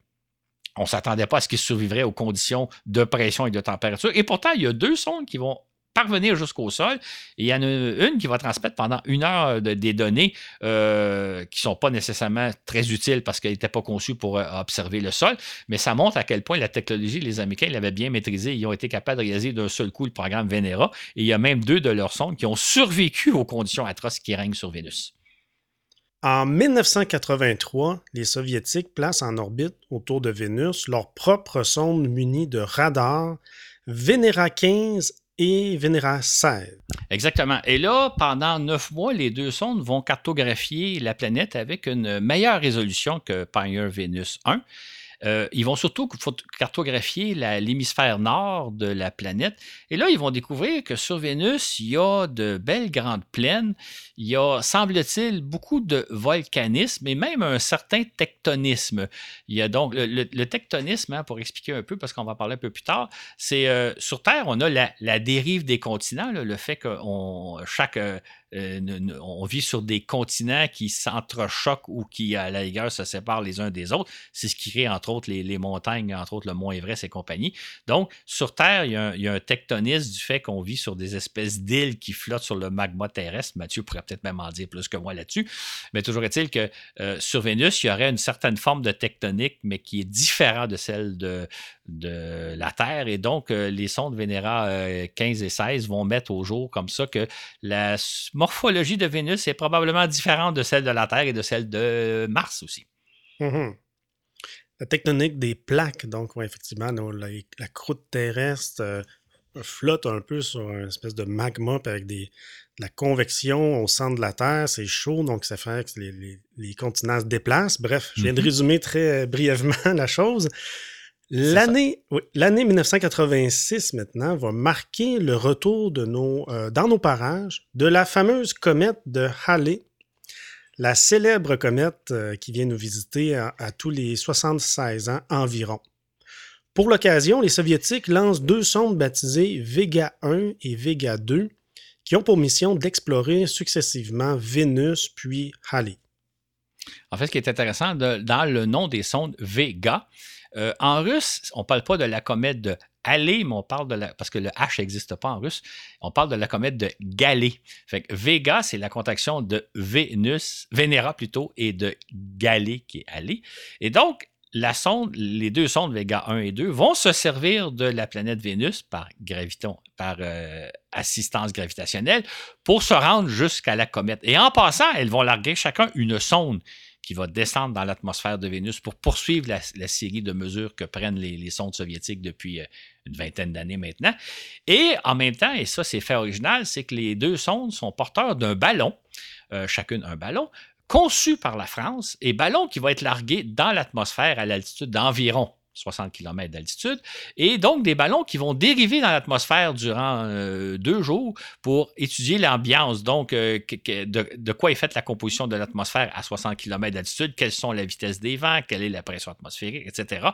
On ne s'attendait pas à ce qu'ils survivraient aux conditions de pression et de température. Et pourtant, il y a deux sondes qui vont parvenir jusqu'au sol. Et il y en a une qui va transmettre pendant une heure des données euh, qui ne sont pas nécessairement très utiles parce qu'elle n'était pas conçue pour euh, observer le sol, mais ça montre à quel point la technologie, les Américains l'avaient bien maîtrisée. Ils ont été capables de réaliser d'un seul coup le programme Venera. Et il y a même deux de leurs sondes qui ont survécu aux conditions atroces qui règnent sur Vénus. En 1983, les Soviétiques placent en orbite autour de Vénus leur propre sonde munie de radars Venera 15 et Venera 16. Exactement. Et là, pendant neuf mois, les deux sondes vont cartographier la planète avec une meilleure résolution que Pioneer Venus 1. Euh, ils vont surtout cartographier l'hémisphère nord de la planète. Et là, ils vont découvrir que sur Vénus, il y a de belles grandes plaines. Il y a, semble-t-il, beaucoup de volcanisme et même un certain tectonisme. Il y a donc le, tectonisme, hein, pour expliquer un peu, parce qu'on va parler un peu plus tard, c'est euh, sur Terre, on a la, dérive des continents, le fait que chaque euh, on vit sur des continents qui s'entrechoquent ou qui, à la rigueur, se séparent les uns des autres. C'est ce qui crée, entre autres, les, montagnes, entre autres le Mont Everest et compagnie. Donc, sur Terre, il y a un, tectonisme du fait qu'on vit sur des espèces d'îles qui flottent sur le magma terrestre. Mathieu pourrait peut-être même en dire plus que moi là-dessus. Mais toujours est-il que euh, sur Vénus, il y aurait une certaine forme de tectonique, mais qui est différente de celle de, de la Terre. Et donc, euh, les sondes Vénéra 15 et 16 vont mettre au jour comme ça que la morphologie de Vénus est probablement différente de celle de la Terre et de celle de Mars aussi. Mm-hmm. La tectonique des plaques, donc effectivement, la, croûte terrestre euh, flotte un peu sur une espèce de magma avec des, de la convection au centre de la Terre, c'est chaud, donc ça fait que les, continents se déplacent. Bref, je viens de mm-hmm. résumer très brièvement [laughs] la chose. L'année oui, 1986 maintenant va marquer le retour de nos, euh, dans nos parages de la fameuse comète de Halley, la célèbre comète euh, qui vient nous visiter à, tous les 76 ans environ. Pour l'occasion, les Soviétiques lancent deux sondes baptisées Vega 1 et Vega 2 qui ont pour mission d'explorer successivement Vénus puis Halley. En fait, ce qui est intéressant dans le nom des sondes Vega, euh, en russe, on ne parle pas de la comète de Halley, mais on parle de la. Parce que le H n'existe pas en russe. On parle de la comète de Galée. Fait Vega, c'est la contraction de Vénus, Vénéra plutôt, et de Galée, qui est Halley. Et donc, la sonde, les deux sondes Vega 1 et 2 vont se servir de la planète Vénus par graviton, par euh, assistance gravitationnelle pour se rendre jusqu'à la comète. Et en passant, elles vont larguer chacun une sonde qui va descendre dans l'atmosphère de Vénus pour poursuivre la, série de mesures que prennent les, sondes soviétiques depuis euh, une vingtaine d'années maintenant. Et en même temps, et ça c'est fait original, c'est que les deux sondes sont porteurs d'un ballon, euh, chacune un ballon, conçu par la France et ballon qui va être largué dans l'atmosphère à l'altitude d'environ 60 km d'altitude, et donc des ballons qui vont dériver dans l'atmosphère durant euh, deux jours pour étudier l'ambiance, donc euh, de, quoi est faite la composition de l'atmosphère à 60 km d'altitude, quelles sont la vitesse des vents, quelle est la pression atmosphérique, etc.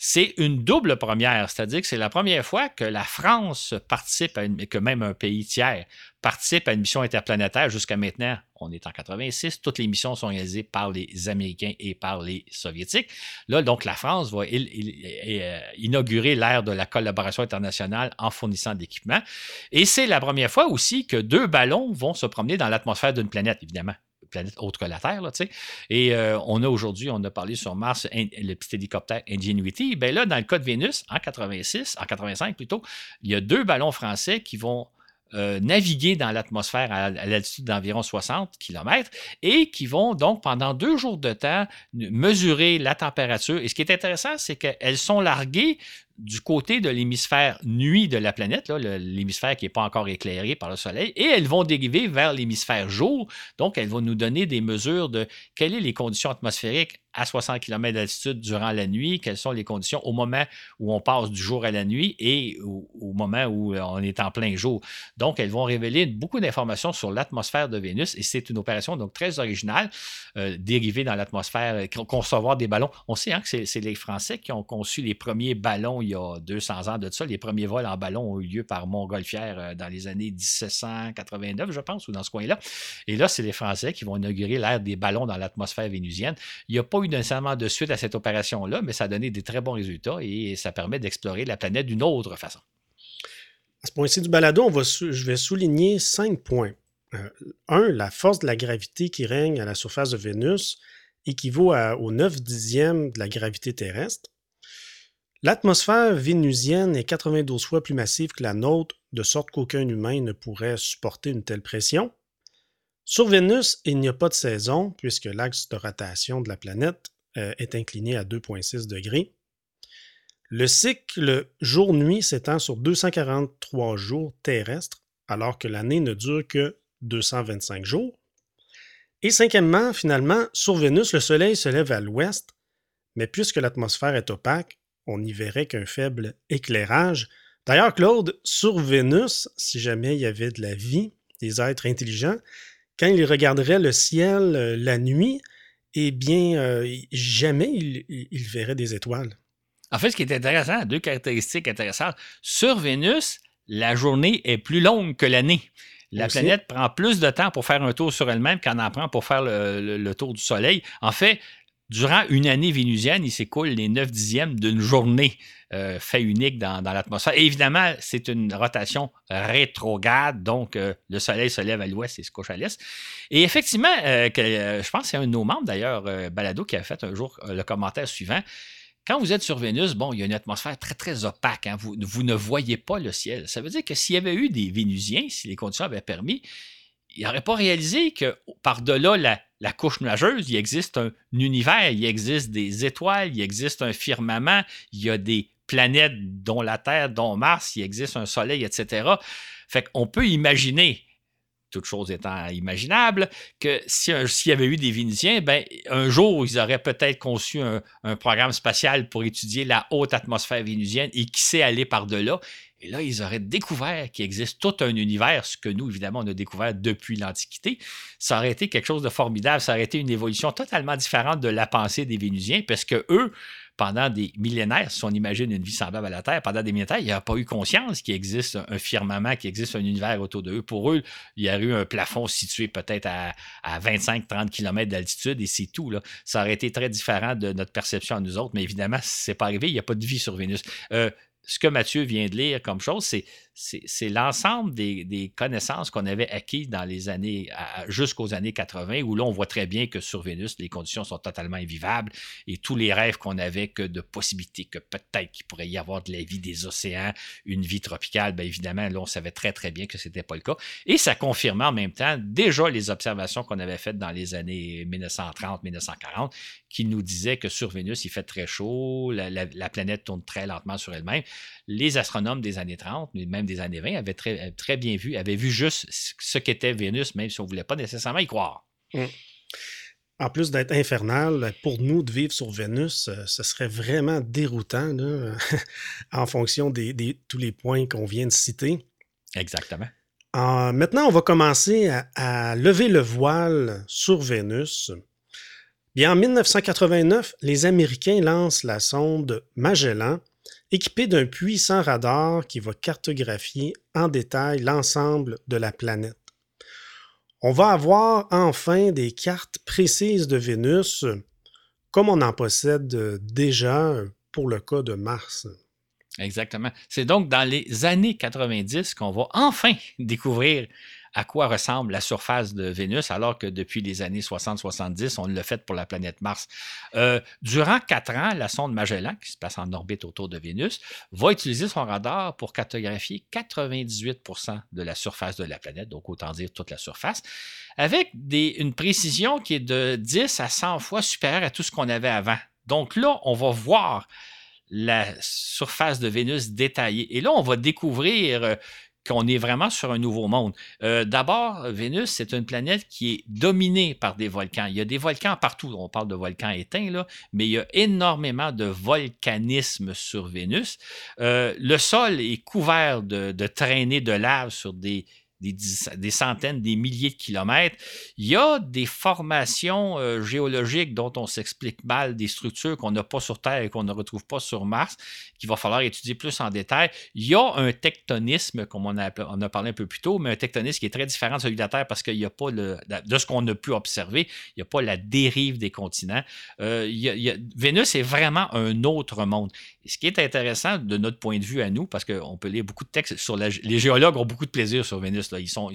C'est une double première, c'est-à-dire que c'est la première fois que la France participe, à une, que même un pays tiers participe à une mission interplanétaire. Jusqu'à maintenant, on est en 86, toutes les missions sont réalisées par les Américains et par les Soviétiques. Là, donc, la France va euh, inaugurer l'ère de la collaboration internationale en fournissant d'équipements. Et c'est la première fois aussi que deux ballons vont se promener dans l'atmosphère d'une planète, évidemment planète autre que la Terre. Là, et euh, on a aujourd'hui, on a parlé sur Mars, le petit hélicoptère Ingenuity. Ben là, dans le cas de Vénus, en 86, en 85 plutôt, il y a deux ballons français qui vont euh, naviguer dans l'atmosphère à, l'altitude d'environ 60 km et qui vont donc pendant deux jours de temps mesurer la température. Et ce qui est intéressant, c'est qu'elles sont larguées du côté de l'hémisphère nuit de la planète, l'hémisphère qui n'est pas encore éclairé par le Soleil, et elles vont dériver vers l'hémisphère jour. Donc, elles vont nous donner des mesures de quelles sont les conditions atmosphériques à 60 km d'altitude durant la nuit, quelles sont les conditions au moment où on passe du jour à la nuit et au, moment où on est en plein jour. Donc, elles vont révéler beaucoup d'informations sur l'atmosphère de Vénus et c'est une opération donc très originale, euh, dérivée dans l'atmosphère, euh, concevoir des ballons. On sait hein, que c'est les Français qui ont conçu les premiers ballons il y a 200 ans de ça. Les premiers vols en ballon ont eu lieu par Montgolfière euh, dans les années 1789, je pense, ou dans ce coin-là. Et là, c'est les Français qui vont inaugurer l'ère des ballons dans l'atmosphère vénusienne. Il n'y a pas eu nécessairement de suite à cette opération-là, mais ça a donné des très bons résultats et ça permet d'explorer la planète d'une autre façon. À ce point-ci du balado, je vais souligner cinq points. Euh, un, la force de la gravité qui règne à la surface de Vénus équivaut au 9 dixième de la gravité terrestre. L'atmosphère vénusienne est 92 fois plus massive que la nôtre, de sorte qu'aucun humain ne pourrait supporter une telle pression. Sur Vénus, il n'y a pas de saison, puisque l'axe de rotation de la planète euh, est incliné à 2,6 degrés. Le cycle jour-nuit s'étend sur 243 jours terrestres, alors que l'année ne dure que 225 jours. Et cinquièmement, finalement, sur Vénus, le Soleil se lève à l'ouest, mais puisque l'atmosphère est opaque, on n'y verrait qu'un faible éclairage. D'ailleurs, Claude, sur Vénus, si jamais il y avait de la vie, des êtres intelligents, quand ils regarderaient le ciel euh, la nuit, eh bien, euh, jamais ils, verraient des étoiles. En fait, ce qui est intéressant, deux caractéristiques intéressantes. Sur Vénus, la journée est plus longue que l'année. La planète prend plus de temps pour faire un tour sur elle-même qu'elle en prend pour faire le, tour du Soleil. En fait, Durant une année vénusienne, il s'écoule les 9 dixièmes d'une journée euh, fait unique dans, l'atmosphère. évidemment, c'est une rotation rétrograde, donc euh, le Soleil se lève à l'ouest et se couche à l'est. Et effectivement, euh, je pense que c'est un de nos membres d'ailleurs, Balado, qui a fait un jour le commentaire suivant. Quand vous êtes sur Vénus, bon, il y a une atmosphère très, très opaque. Hein. Vous, vous ne voyez pas le ciel. Ça veut dire que s'il y avait eu des Vénusiens, si les conditions avaient permis, il n'aurait pas réalisé que par-delà la, couche nuageuse, il existe un univers, il existe des étoiles, il existe un firmament, il y a des planètes, dont la Terre, dont Mars, il existe un Soleil, etc. Fait qu'on peut imaginer, toute chose étant imaginable, que s'il y avait eu des Vénusiens, ben, un jour, ils auraient peut-être conçu un, un, programme spatial pour étudier la haute atmosphère vénusienne et qui sait aller par-delà. Et là, ils auraient découvert qu'il existe tout un univers, ce que nous, évidemment, on a découvert depuis l'Antiquité. Ça aurait été quelque chose de formidable. Ça aurait été une évolution totalement différente de la pensée des Vénusiens, parce que eux, pendant des millénaires, si on imagine une vie semblable à la Terre, pendant des millénaires, il n'y a pas eu conscience qu'il existe un firmament, qu'il existe un univers autour d'eux. Pour eux, il y a eu un plafond situé peut-être à, 25-30 km d'altitude et c'est tout. Là. Ça aurait été très différent de notre perception à nous autres, mais évidemment, c'est pas arrivé. Il n'y a pas de vie sur Vénus. Euh, ce que Mathieu vient de lire comme chose, c'est c'est l'ensemble des, connaissances qu'on avait acquises dans les années, jusqu'aux années 80, où là, on voit très bien que sur Vénus, les conditions sont totalement invivables et tous les rêves qu'on avait que de possibilités, que peut-être qu'il pourrait y avoir de la vie des océans, une vie tropicale, bien évidemment, là, on savait très, très bien que ce n'était pas le cas. Et ça confirmait en même temps déjà les observations qu'on avait faites dans les années 1930-1940, qui nous disaient que sur Vénus, il fait très chaud, la planète tourne très lentement sur elle-même les astronomes des années 30, mais même des années 20, avaient très, très bien vu, avaient vu juste ce qu'était Vénus, même si on ne voulait pas nécessairement y croire. Mmh. En plus d'être infernal, pour nous de vivre sur Vénus, euh, ce serait vraiment déroutant [laughs] en fonction de tous les points qu'on vient de citer. Exactement. maintenant, on va commencer à, à, lever le voile sur Vénus. Bien, en 1989, les Américains lancent la sonde Magellan équipé d'un puissant radar qui va cartographier en détail l'ensemble de la planète. On va avoir enfin des cartes précises de Vénus, comme on en possède déjà pour le cas de Mars. Exactement. C'est donc dans les années 90 qu'on va enfin découvrir à quoi ressemble la surface de Vénus, alors que depuis les années 60-70, on l'a fait pour la planète Mars. Euh, durant quatre ans, la sonde Magellan, qui se place en orbite autour de Vénus, va utiliser son radar pour cartographier 98% de la surface de la planète, donc autant dire toute la surface, avec une précision qui est de 10 à 100 fois supérieure à tout ce qu'on avait avant. Donc là, on va voir la surface de Vénus détaillée. Et là, on va découvrir euh, qu'on est vraiment sur un nouveau monde. Euh, d'abord, Vénus, c'est une planète qui est dominée par des volcans. Il y a des volcans partout. On parle de volcans éteints, mais il y a énormément de volcanisme sur Vénus. Euh, le sol est couvert de traînées de lave sur des des, centaines, des milliers de kilomètres. Il y a des formations euh, géologiques dont on s'explique mal, des structures qu'on n'a pas sur Terre et qu'on ne retrouve pas sur Mars, qu'il va falloir étudier plus en détail. Il y a un tectonisme, comme on a, a parlé un peu plus tôt, mais un tectonisme qui est très différent de celui de la Terre parce qu'il n'y a pas, de ce qu'on a pu observer, il n'y a pas la dérive des continents. Euh, Vénus est vraiment un autre monde. Ce qui est intéressant de notre point de vue à nous, parce qu'on peut lire beaucoup de textes sur les géologues ont beaucoup de plaisir sur Vénus ils sont,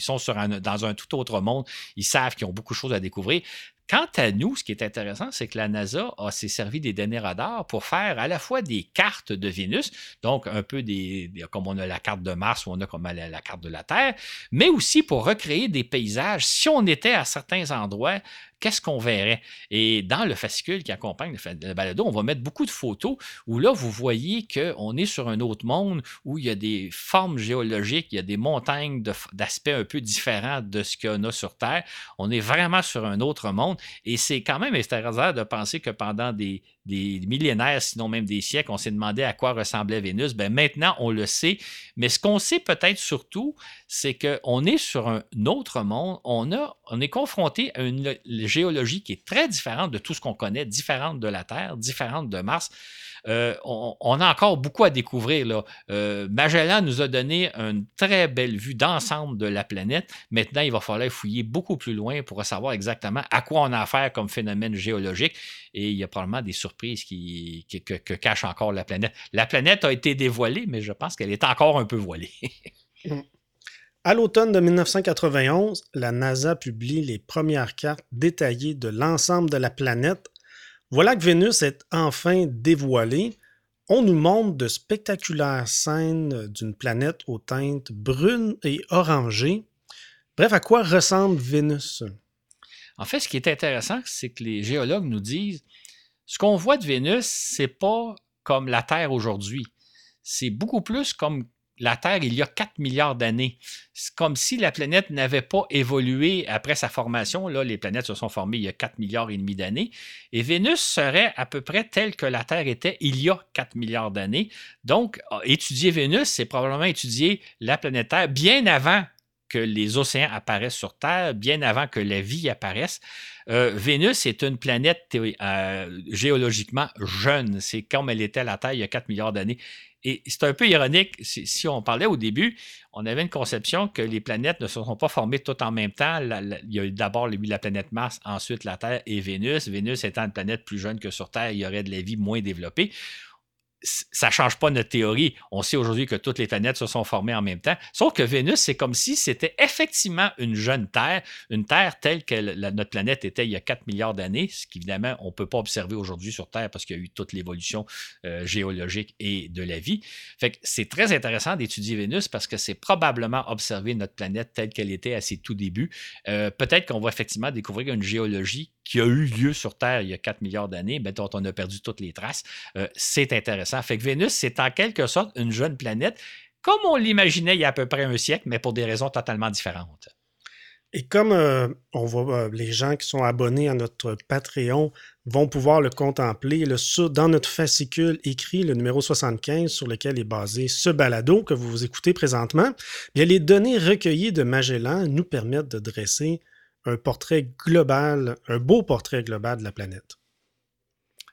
dans un tout autre monde. Ils savent qu'ils ont beaucoup de choses à découvrir. Quant à nous, ce qui est intéressant, c'est que la NASA s'est servi des données radars pour faire à la fois des cartes de Vénus, donc un peu des, comme on a la carte de Mars ou on a comme la, carte de la Terre, mais aussi pour recréer des paysages. Si on était à certains endroits, qu'est-ce qu'on verrait? Et dans le fascicule qui accompagne le balado, on va mettre beaucoup de photos où là, vous voyez qu'on est sur un autre monde où il y a des formes géologiques, il y a des montagnes d'aspects un peu différents de ce qu'on a sur Terre. On est vraiment sur un autre monde. Et c'est quand même extraordinaire de penser que pendant des, millénaires, sinon même des siècles, on s'est demandé à quoi ressemblait Vénus. Ben maintenant, on le sait. Mais ce qu'on sait peut-être surtout, c'est qu'on est sur un autre monde. On, est confronté à une géologie qui est très différente de tout ce qu'on connaît, différente de la Terre, différente de Mars. Euh, on, a encore beaucoup à découvrir. Là. Euh, Magellan nous a donné une très belle vue d'ensemble de la planète. Maintenant, il va falloir fouiller beaucoup plus loin pour savoir exactement à quoi on a affaire comme phénomène géologique. Et il y a probablement des surprises qui, que, que cache encore la planète. La planète a été dévoilée, mais je pense qu'elle est encore un peu voilée. [laughs] À l'automne de 1991, la NASA publie les premières cartes détaillées de l'ensemble de la planète voilà que Vénus est enfin dévoilée. On nous montre de spectaculaires scènes d'une planète aux teintes brunes et orangées. Bref, à quoi ressemble Vénus? En fait, ce qui est intéressant, c'est que les géologues nous disent ce qu'on voit de Vénus, c'est pas comme la Terre aujourd'hui. C'est beaucoup plus comme la Terre il y a 4 milliards d'années. C'est comme si la planète n'avait pas évolué après sa formation. Là, les planètes se sont formées il y a 4 milliards et demi d'années. Et Vénus serait à peu près telle que la Terre était il y a 4 milliards d'années. Donc, étudier Vénus, c'est probablement étudier la planète Terre bien avant que les océans apparaissent sur Terre, bien avant que la vie apparaisse. Euh, Vénus est une planète euh, géologiquement jeune. C'est comme elle était la Terre il y a 4 milliards d'années. Et c'est un peu ironique, si, on parlait au début, on avait une conception que les planètes ne se sont pas formées toutes en même temps. il y a eu d'abord la planète Mars, ensuite la Terre et Vénus. Vénus étant une planète plus jeune que sur Terre, il y aurait de la vie moins développée. Ça ne change pas notre théorie. On sait aujourd'hui que toutes les planètes se sont formées en même temps. Sauf que Vénus, c'est comme si c'était effectivement une jeune Terre, une Terre telle que notre planète était il y a 4 milliards d'années, ce qu'évidemment, on ne peut pas observer aujourd'hui sur Terre parce qu'il y a eu toute l'évolution euh, géologique et de la vie. Fait c'est très intéressant d'étudier Vénus parce que c'est probablement observer notre planète telle qu'elle était à ses tout débuts. Euh, peut-être qu'on va effectivement découvrir une géologie qui a eu lieu sur Terre il y a 4 milliards d'années, mais dont on a perdu toutes les traces. Euh, c'est intéressant. Fait que Vénus, c'est en quelque sorte une jeune planète, comme on l'imaginait il y a à peu près un siècle, mais pour des raisons totalement différentes. Et comme euh, on voit euh, les gens qui sont abonnés à notre Patreon vont pouvoir le contempler le, dans notre fascicule écrit, le numéro 75, sur lequel est basé ce balado que vous écoutez présentement, bien, les données recueillies de Magellan nous permettent de dresser un portrait global, un beau portrait global de la planète.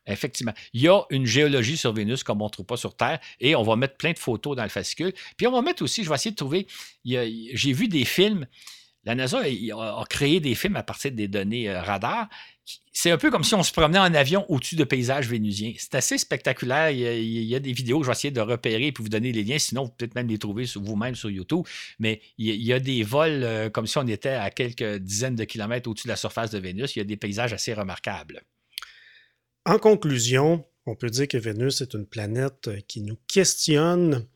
Effectivement. Il y a une géologie sur Vénus comme on ne trouve pas sur Terre et on va mettre plein de photos dans le fascicule. Puis on va mettre aussi, je vais essayer de trouver, j'ai vu des films, la NASA a, créé des films à partir des données euh, radar. C'est un peu comme si on se promenait en avion au-dessus de paysages vénusiens. C'est assez spectaculaire. Il y, a, des vidéos que je vais essayer de repérer et vous donner les liens. Sinon, vous pouvez peut-être même les trouver vous-même sur YouTube. Mais il y, a, des vols euh, comme si on était à quelques dizaines de kilomètres au-dessus de la surface de Vénus. Il y a des paysages assez remarquables. En conclusion, on peut dire que Vénus est une planète qui nous questionne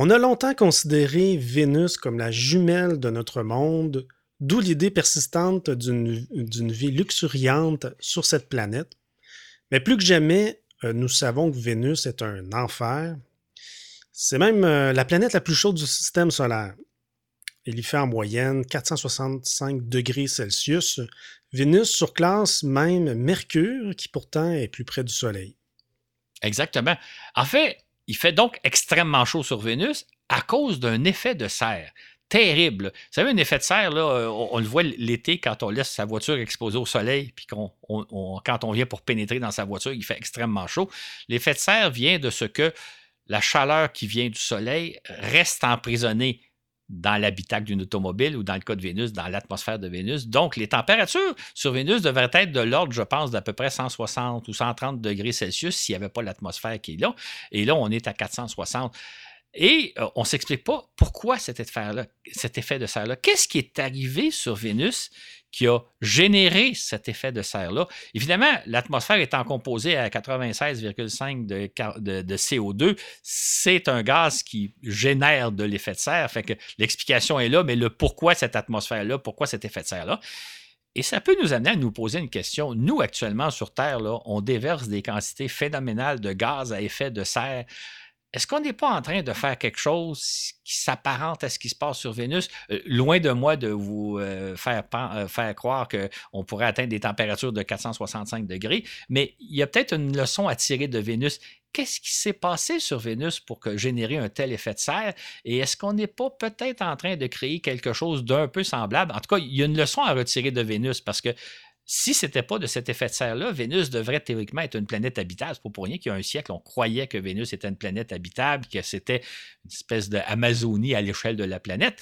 on a longtemps considéré Vénus comme la jumelle de notre monde, d'où l'idée persistante d'une vie luxuriante sur cette planète. Mais plus que jamais, euh, nous savons que Vénus est un enfer. C'est même euh, la planète la plus chaude du système solaire. Il y fait en moyenne 465 degrés Celsius. Vénus surclasse même Mercure, qui pourtant est plus près du Soleil. Exactement. En fait, il fait donc extrêmement chaud sur Vénus à cause d'un effet de serre terrible. Vous savez, un effet de serre, là, euh, on, le voit l'été quand on laisse sa voiture exposée au soleil, puis quand on vient pour pénétrer dans sa voiture, il fait extrêmement chaud. L'effet de serre vient de ce que la chaleur qui vient du soleil reste emprisonnée dans l'habitacle d'une automobile ou dans le cas de Vénus, dans l'atmosphère de Vénus. Donc, les températures sur Vénus devraient être de l'ordre, je pense, d'à peu près 160 ou 130 degrés Celsius s'il n'y avait pas l'atmosphère qui est là. Et là, on est à 460. Et euh, on ne s'explique pas pourquoi cet effet, de serre-là. Qu'est-ce qui est arrivé sur Vénus qui a généré cet effet de serre-là? Évidemment, l'atmosphère étant composée à 96,5 de, de, CO2, c'est un gaz qui génère de l'effet de serre. Fait que l'explication est là, mais le pourquoi cette atmosphère-là, pourquoi cet effet de serre-là? Et ça peut nous amener à nous poser une question. Nous, actuellement, sur Terre, on déverse des quantités phénoménales de gaz à effet de serre est-ce qu'on n'est pas en train de faire quelque chose qui s'apparente à ce qui se passe sur Vénus? Euh, loin de moi de vous euh, faire, euh, faire croire qu'on pourrait atteindre des températures de 465 degrés, mais il y a peut-être une leçon à tirer de Vénus. Qu'est-ce qui s'est passé sur Vénus pour générer un tel effet de serre? Et est-ce qu'on n'est pas peut-être en train de créer quelque chose d'un peu semblable? En tout cas, il y a une leçon à retirer de Vénus parce que si ce n'était pas de cet effet de serre-là, Vénus devrait théoriquement être une planète habitable. C'est pas pour rien qu'il y a un siècle, on croyait que Vénus était une planète habitable, que c'était une espèce d'Amazonie à l'échelle de la planète.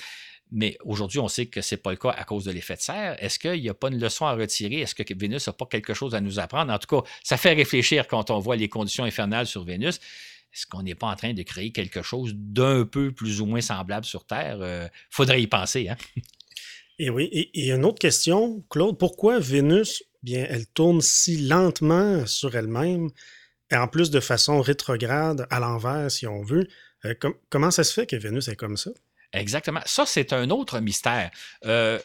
Mais aujourd'hui, on sait que ce n'est pas le cas à cause de l'effet de serre. Est-ce qu'il n'y a pas une leçon à retirer? Est-ce que Vénus n'a pas quelque chose à nous apprendre? En tout cas, ça fait réfléchir quand on voit les conditions infernales sur Vénus. Est-ce qu'on n'est pas en train de créer quelque chose d'un peu plus ou moins semblable sur Terre? Euh, faudrait y penser. Hein? [laughs] Et oui, et, une autre question, Claude, pourquoi Vénus, bien, elle tourne si lentement sur elle-même, et en plus de façon rétrograde, à l'envers, si on veut? Euh, comment ça se fait que Vénus est comme ça? Exactement. Ça, c'est un autre mystère. Euh,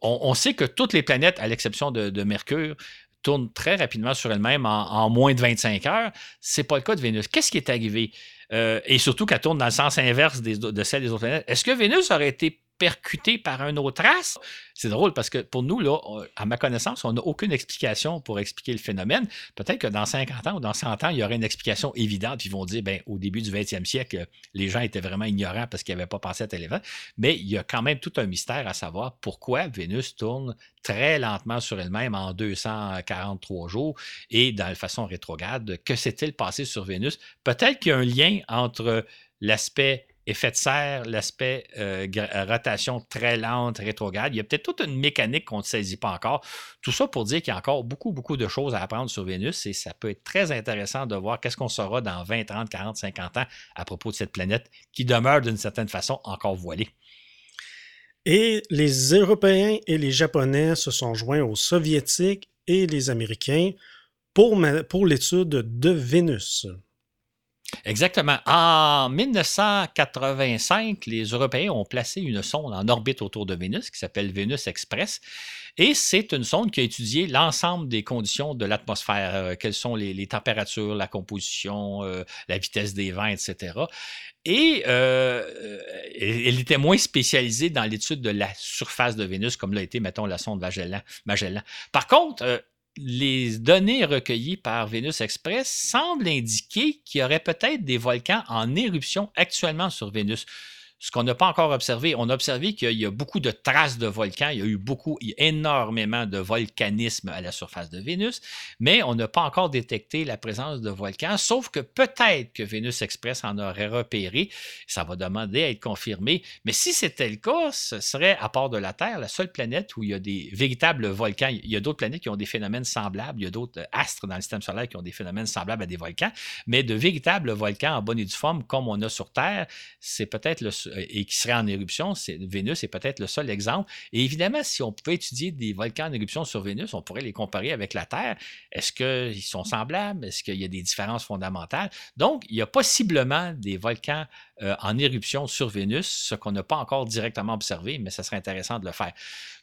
on, sait que toutes les planètes, à l'exception de, Mercure, tournent très rapidement sur elles-mêmes en, moins de 25 heures. Ce n'est pas le cas de Vénus. Qu'est-ce qui est arrivé? Euh, et surtout qu'elle tourne dans le sens inverse de celle des autres planètes. Est-ce que Vénus aurait été percuté par un autre as. C'est drôle parce que pour nous, là, à ma connaissance, on n'a aucune explication pour expliquer le phénomène. Peut-être que dans 50 ans ou dans 100 ans, il y aurait une explication évidente. Ils vont dire, ben, au début du 20e siècle, les gens étaient vraiment ignorants parce qu'ils n'avaient pas pensé à tel événement. Mais il y a quand même tout un mystère à savoir pourquoi Vénus tourne très lentement sur elle-même en 243 jours et dans la façon rétrograde. Que s'est-il passé sur Vénus? Peut-être qu'il y a un lien entre l'aspect effet de serre, l'aspect euh, rotation très lente, rétrograde. Il y a peut-être toute une mécanique qu'on ne saisit pas encore. Tout ça pour dire qu'il y a encore beaucoup, beaucoup de choses à apprendre sur Vénus et ça peut être très intéressant de voir qu'est-ce qu'on saura dans 20, 30, 40, 50 ans à propos de cette planète qui demeure d'une certaine façon encore voilée. Et les Européens et les Japonais se sont joints aux Soviétiques et les Américains pour l'étude de Vénus. Exactement. En 1985, les Européens ont placé une sonde en orbite autour de Vénus qui s'appelle Vénus Express. Et c'est une sonde qui a étudié l'ensemble des conditions de l'atmosphère, euh, quelles sont les, températures, la composition, euh, la vitesse des vents, etc. Et euh, elle était moins spécialisée dans l'étude de la surface de Vénus, comme l'a été, mettons, la sonde Magellan. Magellan. Par contre, les données recueillies par Vénus Express semblent indiquer qu'il y aurait peut-être des volcans en éruption actuellement sur Vénus ce qu'on n'a pas encore observé, on a observé qu'il y a beaucoup de traces de volcans, il y a eu beaucoup, énormément de volcanisme à la surface de Vénus, mais on n'a pas encore détecté la présence de volcans, sauf que peut-être que Vénus Express en aurait repéré, ça va demander à être confirmé, mais si c'était le cas, ce serait, à part de la Terre, la seule planète où il y a des véritables volcans. Il y a d'autres planètes qui ont des phénomènes semblables, il y a d'autres astres dans le système solaire qui ont des phénomènes semblables à des volcans, mais de véritables volcans en bonne et due forme comme on a sur Terre, c'est peut-être le, et qui serait en éruption, Vénus est peut-être le seul exemple. Et évidemment, si on pouvait étudier des volcans en éruption sur Vénus, on pourrait les comparer avec la Terre. Est-ce qu'ils sont semblables? Est-ce qu'il y a des différences fondamentales? Donc, il y a possiblement des volcans euh, en éruption sur Vénus, ce qu'on n'a pas encore directement observé, mais ça serait intéressant de le faire.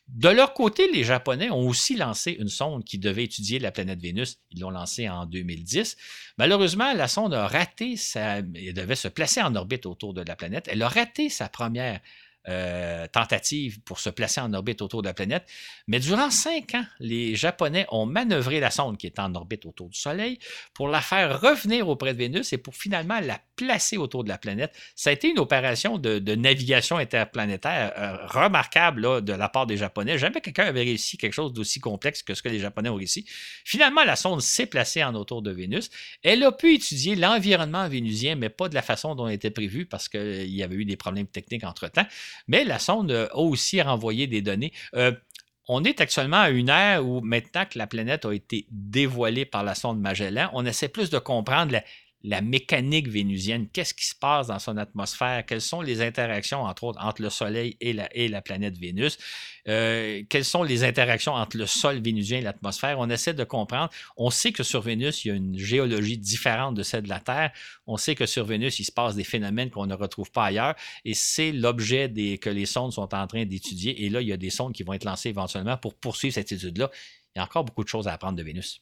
De leur côté, les Japonais ont aussi lancé une sonde qui devait étudier la planète Vénus. Ils l'ont lancée en 2010. Malheureusement, la sonde a raté sa... Elle devait se placer en orbite autour de la planète. Elle a raté sa première euh, tentative pour se placer en orbite autour de la planète. Mais durant cinq ans, les Japonais ont manœuvré la sonde qui est en orbite autour du Soleil pour la faire revenir auprès de Vénus et pour finalement la placer autour de la planète. Ça a été une opération de, navigation interplanétaire euh, remarquable de la part des Japonais. Jamais quelqu'un avait réussi quelque chose d'aussi complexe que ce que les Japonais ont réussi. Finalement, la sonde s'est placée en autour de Vénus. Elle a pu étudier l'environnement vénusien, mais pas de la façon dont était prévu parce qu'il y avait eu des problèmes techniques entre-temps. Mais la sonde a aussi renvoyé des données. Euh, on est actuellement à une ère où maintenant que la planète a été dévoilée par la sonde Magellan, on essaie plus de comprendre la, la mécanique vénusienne, qu'est-ce qui se passe dans son atmosphère, quelles sont les interactions, entre autres, entre le Soleil et la, planète Vénus, euh, quelles sont les interactions entre le sol vénusien et l'atmosphère? On essaie de comprendre. On sait que sur Vénus, il y a une géologie différente de celle de la Terre. On sait que sur Vénus, il se passe des phénomènes qu'on ne retrouve pas ailleurs. Et c'est l'objet que les sondes sont en train d'étudier. Et là, il y a des sondes qui vont être lancées éventuellement pour poursuivre cette étude-là. Il y a encore beaucoup de choses à apprendre de Vénus.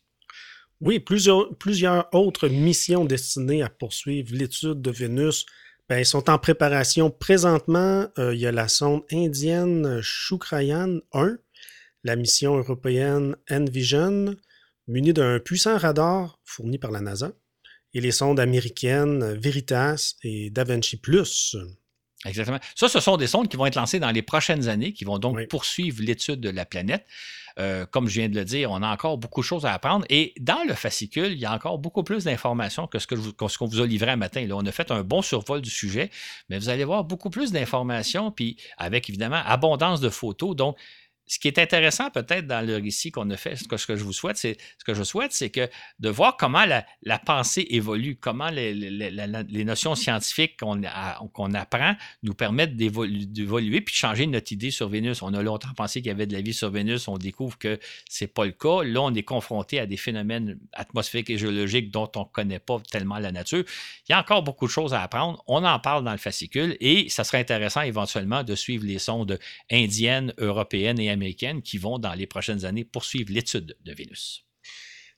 Oui, plusieurs, autres missions destinées à poursuivre l'étude de Vénus ben, sont en préparation présentement. Euh, il y a la sonde indienne Shukrayan 1, la mission européenne Envision, munie d'un puissant radar fourni par la NASA, et les sondes américaines Veritas et DaVinci Plus. Exactement. Ça, ce sont des sondes qui vont être lancées dans les prochaines années, qui vont donc poursuivre l'étude de la planète. Euh, comme je viens de le dire, on a encore beaucoup de choses à apprendre. Et dans le fascicule, il y a encore beaucoup plus d'informations que ce qu'on vous a livré un matin. Là, on a fait un bon survol du sujet, mais vous allez voir beaucoup plus d'informations, puis avec évidemment abondance de photos. Donc, ce qui est intéressant peut-être dans le récit qu'on a fait, ce que, je vous souhaite, c'est ce que je souhaite, c'est que de voir comment la, pensée évolue, comment les, notions scientifiques qu'on apprend nous permettent d'évoluer puis de changer notre idée sur Vénus. On a longtemps pensé qu'il y avait de la vie sur Vénus, on découvre que c'est pas le cas. Là, on est confronté à des phénomènes atmosphériques et géologiques dont on ne connaît pas tellement la nature. Il y a encore beaucoup de choses à apprendre. On en parle dans le fascicule et ça serait intéressant éventuellement de suivre les sondes indiennes, européennes et américaines qui vont, dans les prochaines années, poursuivre l'étude de Vénus.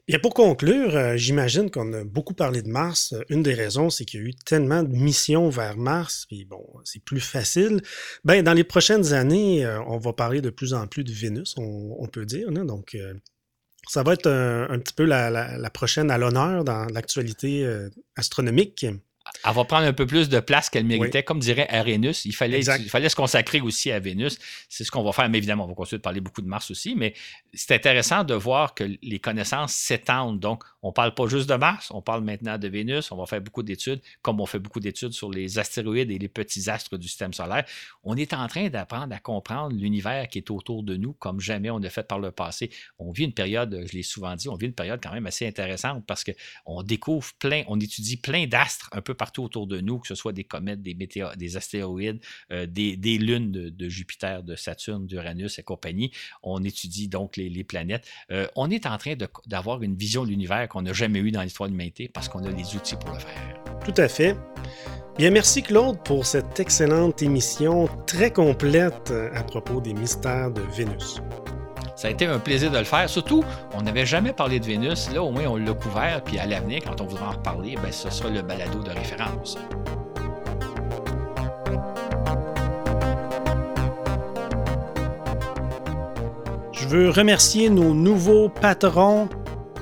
Et pour conclure, euh, j'imagine qu'on a beaucoup parlé de Mars. Une des raisons, c'est qu'il y a eu tellement de missions vers Mars, puis bon, c'est plus facile. Ben, dans les prochaines années, euh, on va parler de plus en plus de Vénus, on, peut dire. Donc, euh, ça va être un, petit peu la, prochaine à l'honneur dans l'actualité astronomique. Elle va prendre un peu plus de place qu'elle méritait. Comme dirait Arénus, il fallait, il fallait se consacrer aussi à Vénus. C'est ce qu'on va faire. Mais évidemment, on va continuer de parler beaucoup de Mars aussi. Mais c'est intéressant de voir que les connaissances s'étendent. Donc, on ne parle pas juste de Mars, on parle maintenant de Vénus. On va faire beaucoup d'études, comme on fait beaucoup d'études sur les astéroïdes et les petits astres du système solaire. On est en train d'apprendre à comprendre l'univers qui est autour de nous comme jamais on a fait par le passé. On vit une période, je l'ai souvent dit, on vit une période quand même assez intéressante parce qu'on découvre plein, on étudie plein d'astres un peu partout autour de nous, que ce soit des comètes, des météores, des astéroïdes, euh, des, lunes de, Jupiter, de Saturne, d'Uranus et compagnie. On étudie donc les, planètes. Euh, on est en train d'avoir une vision de l'univers qu'on n'a jamais eue dans l'histoire de l'humanité parce qu'on a les outils pour le faire. Tout à fait. Bien, merci Claude pour cette excellente émission très complète à propos des mystères de Vénus. Ça a été un plaisir de le faire. Surtout, on n'avait jamais parlé de Vénus. Là, au moins, on l'a couvert. Puis à l'avenir, quand on voudra en reparler, ben, ce sera le balado de référence. Je veux remercier nos nouveaux patrons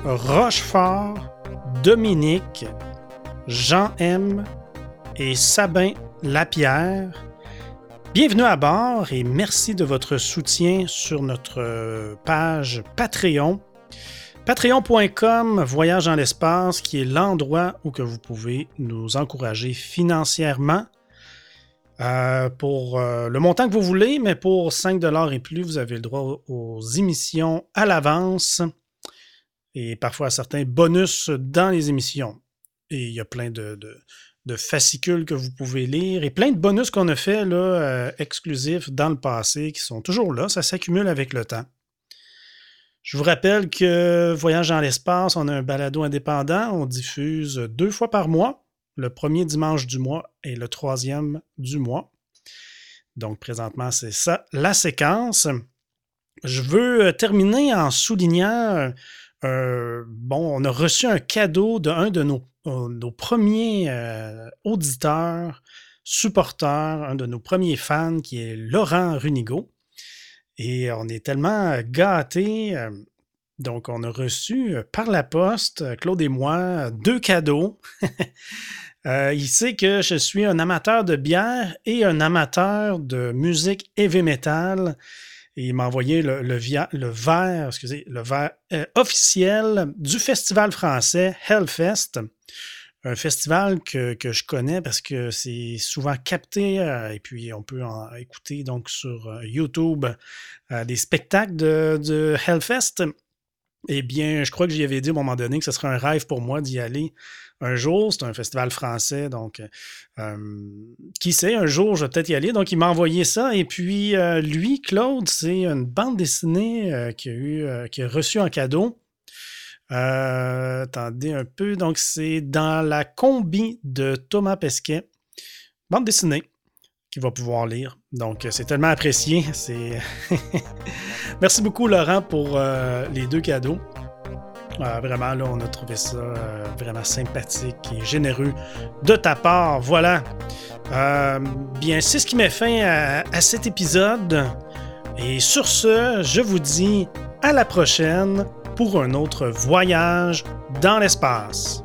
Rochefort, Dominique, Jean-M et Sabin Lapierre Bienvenue à bord et merci de votre soutien sur notre euh, page Patreon. Patreon.com Voyage dans l'espace, qui est l'endroit où que vous pouvez nous encourager financièrement. Euh, pour euh, le montant que vous voulez, mais pour 5 et plus, vous avez le droit aux émissions à l'avance et parfois à certains bonus dans les émissions. Et il y a plein de, de fascicules que vous pouvez lire et plein de bonus qu'on a fait là, euh, exclusifs dans le passé qui sont toujours là. Ça s'accumule avec le temps. Je vous rappelle que Voyage dans l'espace, on a un balado indépendant. On diffuse deux fois par mois, le premier dimanche du mois et le troisième du mois. Donc présentement, c'est ça la séquence. Je veux euh, terminer en soulignant, euh, bon, on a reçu un cadeau d'un de nos nos premiers euh, auditeurs, supporters, un de nos premiers fans qui est Laurent Runigo. Et on est tellement gâtés. Euh, donc, on a reçu euh, par la poste, Claude et moi, deux cadeaux. [laughs] il sait que je suis un amateur de bière et un amateur de musique heavy metal. Et il m'a envoyé le, verre, excusez, le verre officiel du festival français Hellfest un festival que, je connais parce que c'est souvent capté euh, et puis on peut en écouter donc sur euh, YouTube euh, des spectacles de, Hellfest. Eh bien, je crois que j'y avais dit à un moment donné que ce serait un rêve pour moi d'y aller un jour. C'est un festival français, donc qui sait, un jour je vais peut-être y aller. Donc il m'a envoyé ça. Et puis lui, Claude, c'est une bande dessinée qu'il a, eu, qui a reçu en cadeau. Euh, attendez un peu. Donc, c'est dans la combi de Thomas Pesquet, bande dessinée, qu'il va pouvoir lire. Donc, c'est tellement apprécié. [laughs] Merci beaucoup, Laurent, pour euh, les deux cadeaux. Euh, vraiment, là, on a trouvé ça vraiment sympathique et généreux de ta part. Voilà. bien, c'est ce qui met fin à cet épisode. Et sur ce, je vous dis à la prochaine pour un autre voyage dans l'espace.